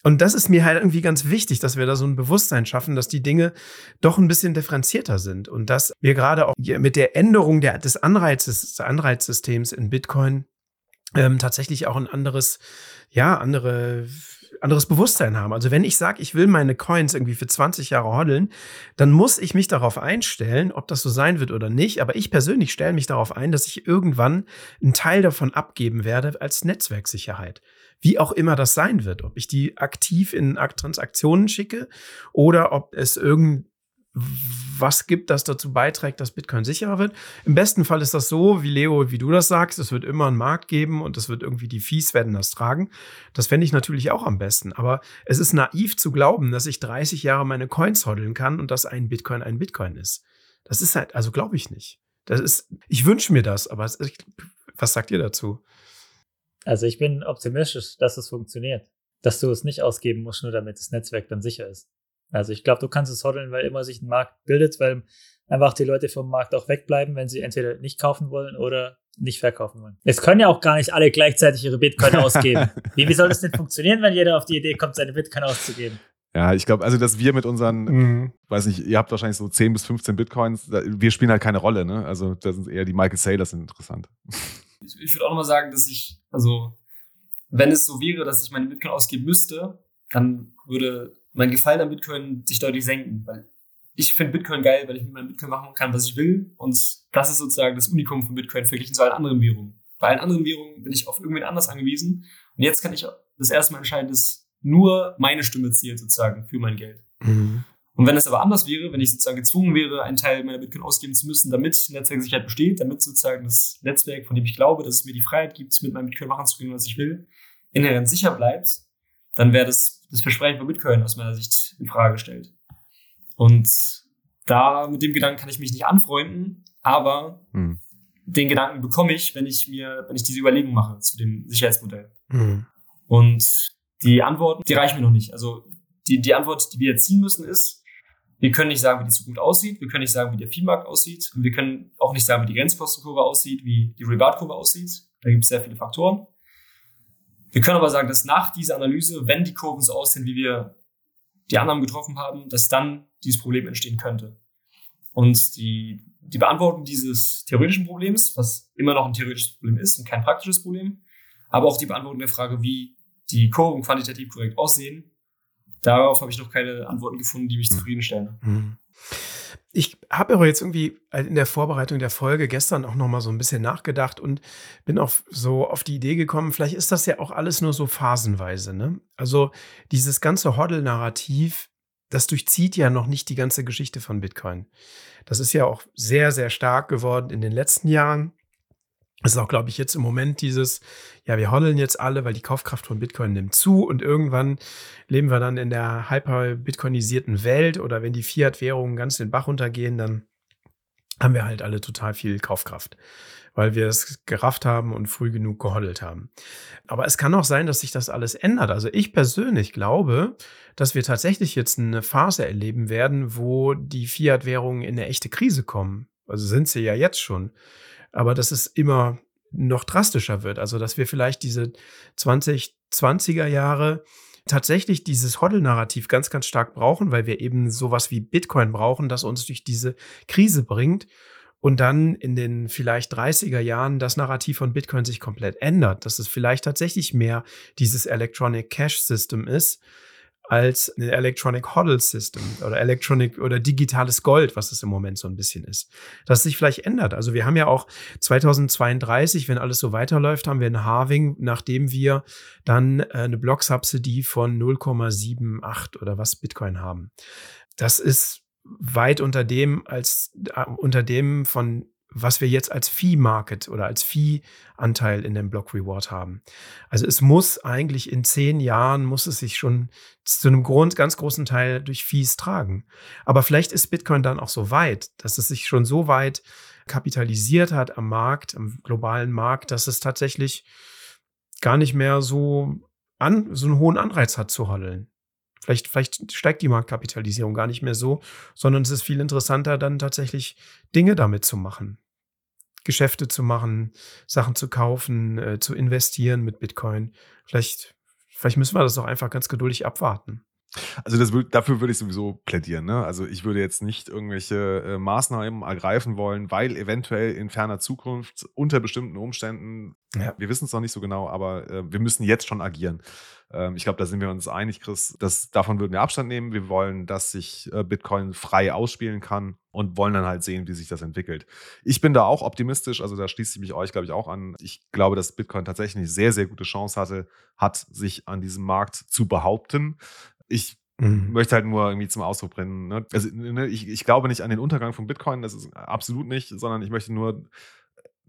Und das ist mir halt irgendwie ganz wichtig, dass wir da so ein Bewusstsein schaffen, dass die Dinge doch ein bisschen differenzierter sind und dass wir gerade auch mit der Änderung der, des Anreizes, des Anreizsystems in Bitcoin ähm, tatsächlich auch ein anderes, ja, andere anderes Bewusstsein haben. Also wenn ich sage, ich will meine Coins irgendwie für 20 Jahre hoddeln, dann muss ich mich darauf einstellen, ob das so sein wird oder nicht. Aber ich persönlich stelle mich darauf ein, dass ich irgendwann einen Teil davon abgeben werde als Netzwerksicherheit. Wie auch immer das sein wird. Ob ich die aktiv in Transaktionen schicke oder ob es irgendein was gibt, das dazu beiträgt, dass Bitcoin sicherer wird. Im besten Fall ist das so, wie Leo, wie du das sagst, es wird immer einen Markt geben und es wird irgendwie die Fees werden das tragen. Das fände ich natürlich auch am besten. Aber es ist naiv zu glauben, dass ich 30 Jahre meine Coins hoddeln kann und dass ein Bitcoin ein Bitcoin ist. Das ist halt, also glaube ich nicht. Das ist, ich wünsche mir das, aber es, was sagt ihr dazu? Also ich bin optimistisch, dass es funktioniert. Dass du es nicht ausgeben musst, nur damit das Netzwerk dann sicher ist. Also ich glaube, du kannst es hoddeln, weil immer sich ein Markt bildet, weil einfach die Leute vom Markt auch wegbleiben, wenn sie entweder nicht kaufen wollen oder nicht verkaufen wollen. Es können ja auch gar nicht alle gleichzeitig ihre Bitcoin <laughs> ausgeben. Wie, wie soll das denn funktionieren, wenn jeder auf die Idee kommt, seine Bitcoin auszugeben? Ja, ich glaube, also dass wir mit unseren, mhm. weiß nicht, ihr habt wahrscheinlich so 10 bis 15 Bitcoins, wir spielen halt keine Rolle, ne? Also da sind eher die Michael Saylors sind interessant. <laughs> Ich, ich würde auch nochmal sagen, dass ich, also wenn es so wäre, dass ich meine Bitcoin ausgeben müsste, dann würde mein Gefallen an Bitcoin sich deutlich senken, weil ich finde Bitcoin geil, weil ich mit meinem Bitcoin machen kann, was ich will. Und das ist sozusagen das Unikum von Bitcoin verglichen zu allen anderen Währungen. Bei allen anderen Währungen bin ich auf irgendwen anders angewiesen. Und jetzt kann ich das erste Mal entscheiden, dass nur meine Stimme zählt sozusagen für mein Geld. Mhm. Und wenn es aber anders wäre, wenn ich sozusagen gezwungen wäre, einen Teil meiner Bitcoin ausgeben zu müssen, damit Netzwerksicherheit besteht, damit sozusagen das Netzwerk, von dem ich glaube, dass es mir die Freiheit gibt, mit meinem Bitcoin machen zu können, was ich will, inhärent sicher bleibt, dann wäre das das Versprechen von Bitcoin aus meiner Sicht in Frage stellt. Und da mit dem Gedanken kann ich mich nicht anfreunden, aber hm. den Gedanken bekomme ich, wenn ich mir, wenn ich diese Überlegung mache zu dem Sicherheitsmodell. Hm. Und die Antworten, die reichen mir noch nicht. Also die, die Antwort, die wir jetzt ziehen müssen, ist, wir können nicht sagen, wie die Zukunft aussieht, wir können nicht sagen, wie der Viehmarkt aussieht und wir können auch nicht sagen, wie die Grenzkostenkurve aussieht, wie die Reward-Kurve aussieht. Da gibt es sehr viele Faktoren. Wir können aber sagen, dass nach dieser Analyse, wenn die Kurven so aussehen, wie wir die Annahmen getroffen haben, dass dann dieses Problem entstehen könnte. Und die, die Beantwortung dieses theoretischen Problems, was immer noch ein theoretisches Problem ist und kein praktisches Problem, aber auch die Beantwortung der Frage, wie die Kurven quantitativ korrekt aussehen, darauf habe ich noch keine Antworten gefunden, die mich hm. zufriedenstellen. Mhm. Ich habe aber jetzt irgendwie in der Vorbereitung der Folge gestern auch noch mal so ein bisschen nachgedacht und bin auch so auf die Idee gekommen, vielleicht ist das ja auch alles nur so phasenweise. Ne? Also dieses ganze Hoddle-Narrativ, das durchzieht ja noch nicht die ganze Geschichte von Bitcoin. Das ist ja auch sehr, sehr stark geworden in den letzten Jahren. Das ist auch, glaube ich, jetzt im Moment dieses, ja, wir hoddeln jetzt alle, weil die Kaufkraft von Bitcoin nimmt zu und irgendwann leben wir dann in der hyper-bitcoinisierten Welt oder wenn die Fiat-Währungen ganz den Bach runtergehen, dann haben wir halt alle total viel Kaufkraft, weil wir es gerafft haben und früh genug gehoddelt haben. Aber es kann auch sein, dass sich das alles ändert. Also ich persönlich glaube, dass wir tatsächlich jetzt eine Phase erleben werden, wo die Fiat-Währungen in eine echte Krise kommen. Also sind sie ja jetzt schon aber dass es immer noch drastischer wird. Also, dass wir vielleicht diese 2020er Jahre tatsächlich dieses Hoddle-Narrativ ganz, ganz stark brauchen, weil wir eben sowas wie Bitcoin brauchen, das uns durch diese Krise bringt. und dann in den vielleicht 30er Jahren das Narrativ von Bitcoin sich komplett ändert, dass es vielleicht tatsächlich mehr dieses Electronic Cash System ist, als ein Electronic Hodl System oder Electronic oder digitales Gold, was es im Moment so ein bisschen ist. Dass sich vielleicht ändert. Also wir haben ja auch 2032, wenn alles so weiterläuft, haben wir ein Halving, nachdem wir dann äh, eine Block-Subsidy von 0,78 oder was Bitcoin haben. Das ist weit unter dem als äh, unter dem von was wir jetzt als Fee-Market oder als Fee-Anteil in dem Block Reward haben. Also es muss eigentlich in zehn Jahren, muss es sich schon zu einem Grund, ganz großen Teil durch Fees tragen. Aber vielleicht ist Bitcoin dann auch so weit, dass es sich schon so weit kapitalisiert hat am Markt, am globalen Markt, dass es tatsächlich gar nicht mehr so an, so einen hohen Anreiz hat zu handeln. Vielleicht, vielleicht steigt die Marktkapitalisierung gar nicht mehr so, sondern es ist viel interessanter, dann tatsächlich Dinge damit zu machen. Geschäfte zu machen, Sachen zu kaufen, äh, zu investieren mit Bitcoin. Vielleicht, vielleicht müssen wir das auch einfach ganz geduldig abwarten. Also das, dafür würde ich sowieso plädieren. Ne? Also ich würde jetzt nicht irgendwelche äh, Maßnahmen ergreifen wollen, weil eventuell in ferner Zukunft unter bestimmten Umständen, ja. wir wissen es noch nicht so genau, aber äh, wir müssen jetzt schon agieren. Ähm, ich glaube, da sind wir uns einig, Chris. Das, davon würden wir Abstand nehmen. Wir wollen, dass sich äh, Bitcoin frei ausspielen kann und wollen dann halt sehen, wie sich das entwickelt. Ich bin da auch optimistisch, also da schließt sich mich euch, glaube ich, auch an. Ich glaube, dass Bitcoin tatsächlich eine sehr, sehr gute Chance hatte, hat, sich an diesem Markt zu behaupten. Ich Mhm. möchte halt nur irgendwie zum Ausdruck bringen. Ne? Also, ne, ich, ich, glaube nicht an den Untergang von Bitcoin, das ist absolut nicht, sondern ich möchte nur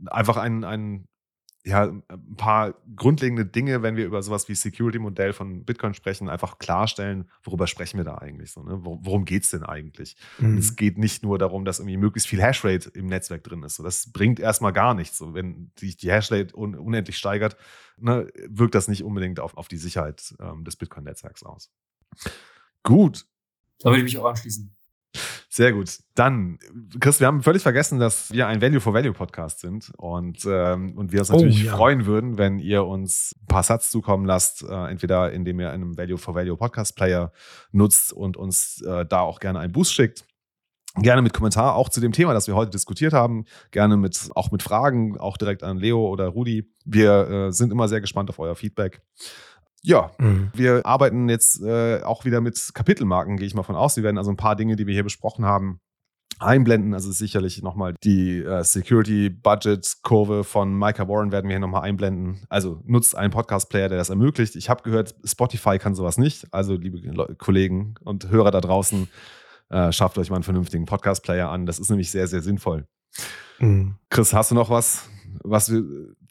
einfach einen, einen ja, ein paar grundlegende Dinge, wenn wir über sowas wie Security-Modell von Bitcoin sprechen, einfach klarstellen, worüber sprechen wir da eigentlich so, ne? Worum geht es denn eigentlich? Mhm. es geht nicht nur darum, dass irgendwie möglichst viel Hashrate im Netzwerk drin ist. So, das bringt erstmal gar nichts. So, wenn sich die Hashrate un unendlich steigert, ne, wirkt das nicht unbedingt auf, auf die Sicherheit ähm, des Bitcoin-Netzwerks aus. Gut. Da würde ich mich auch anschließen. Sehr gut. Dann, Chris, wir haben völlig vergessen, dass wir ein Value for Value Podcast sind und, ähm, und wir uns natürlich oh, ja. freuen würden, wenn ihr uns ein paar Satz zukommen lasst, äh, entweder indem ihr einen Value for Value Podcast Player nutzt und uns äh, da auch gerne einen Boost schickt. Gerne mit Kommentar auch zu dem Thema, das wir heute diskutiert haben. Gerne mit, auch mit Fragen, auch direkt an Leo oder Rudi. Wir äh, sind immer sehr gespannt auf euer Feedback. Ja, mhm. wir arbeiten jetzt äh, auch wieder mit Kapitelmarken, gehe ich mal von aus. Wir werden also ein paar Dinge, die wir hier besprochen haben, einblenden. Also sicherlich nochmal die äh, Security-Budget-Kurve von Micah Warren werden wir hier nochmal einblenden. Also nutzt einen Podcast-Player, der das ermöglicht. Ich habe gehört, Spotify kann sowas nicht. Also liebe Le Kollegen und Hörer da draußen, äh, schafft euch mal einen vernünftigen Podcast-Player an. Das ist nämlich sehr, sehr sinnvoll. Mhm. Chris, hast du noch was, was wir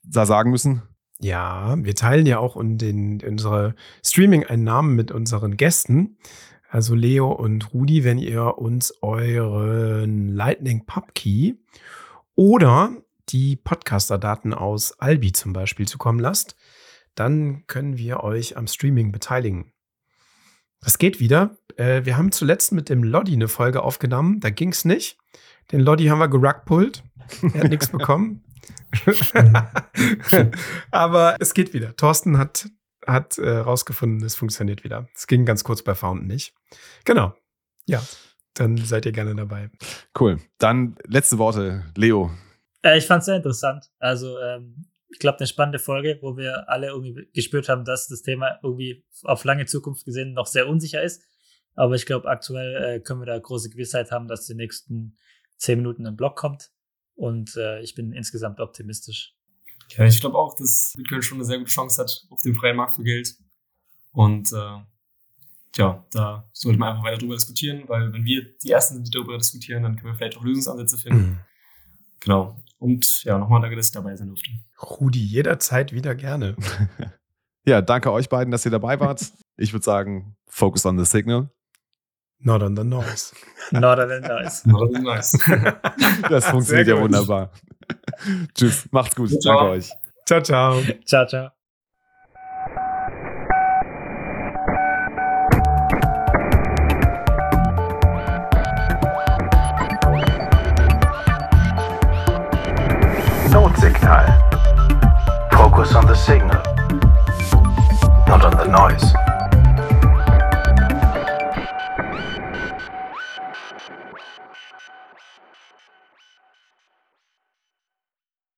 da sagen müssen? Ja, wir teilen ja auch den, unsere Streaming-Einnahmen mit unseren Gästen. Also Leo und Rudi, wenn ihr uns euren Lightning Pub Key oder die Podcaster-Daten aus Albi zum Beispiel zukommen lasst, dann können wir euch am Streaming beteiligen. Das geht wieder. Äh, wir haben zuletzt mit dem Loddy eine Folge aufgenommen. Da ging es nicht. Den Loddy haben wir gerugpult. Er hat nichts <laughs> bekommen. <laughs> Aber es geht wieder. Thorsten hat, hat äh, rausgefunden, es funktioniert wieder. Es ging ganz kurz bei Fountain nicht. Genau. Ja, dann seid ihr gerne dabei. Cool. Dann letzte Worte, Leo. Äh, ich fand es sehr interessant. Also, ähm, ich glaube, eine spannende Folge, wo wir alle irgendwie gespürt haben, dass das Thema irgendwie auf lange Zukunft gesehen noch sehr unsicher ist. Aber ich glaube, aktuell äh, können wir da große Gewissheit haben, dass die nächsten zehn Minuten ein Block kommt. Und äh, ich bin insgesamt optimistisch. Ja, ich glaube auch, dass Bitcoin schon eine sehr gute Chance hat auf dem freien Markt für Geld. Und äh, ja, da sollte man einfach weiter drüber diskutieren, weil wenn wir die Ersten sind, die darüber diskutieren, dann können wir vielleicht auch Lösungsansätze finden. Mhm. Genau. Und ja, nochmal danke, dass ich dabei sein durfte. Rudi, jederzeit wieder gerne. <laughs> ja, danke euch beiden, dass ihr dabei wart. Ich würde sagen, focus on the signal. Not on the noise. Not on the noise. Not on the noise. Das funktioniert ja wunderbar. Tschüss, macht's gut. Ciao. Danke euch. Ciao, ciao. Ciao, ciao. Notsignal. Focus on the signal, not on the noise.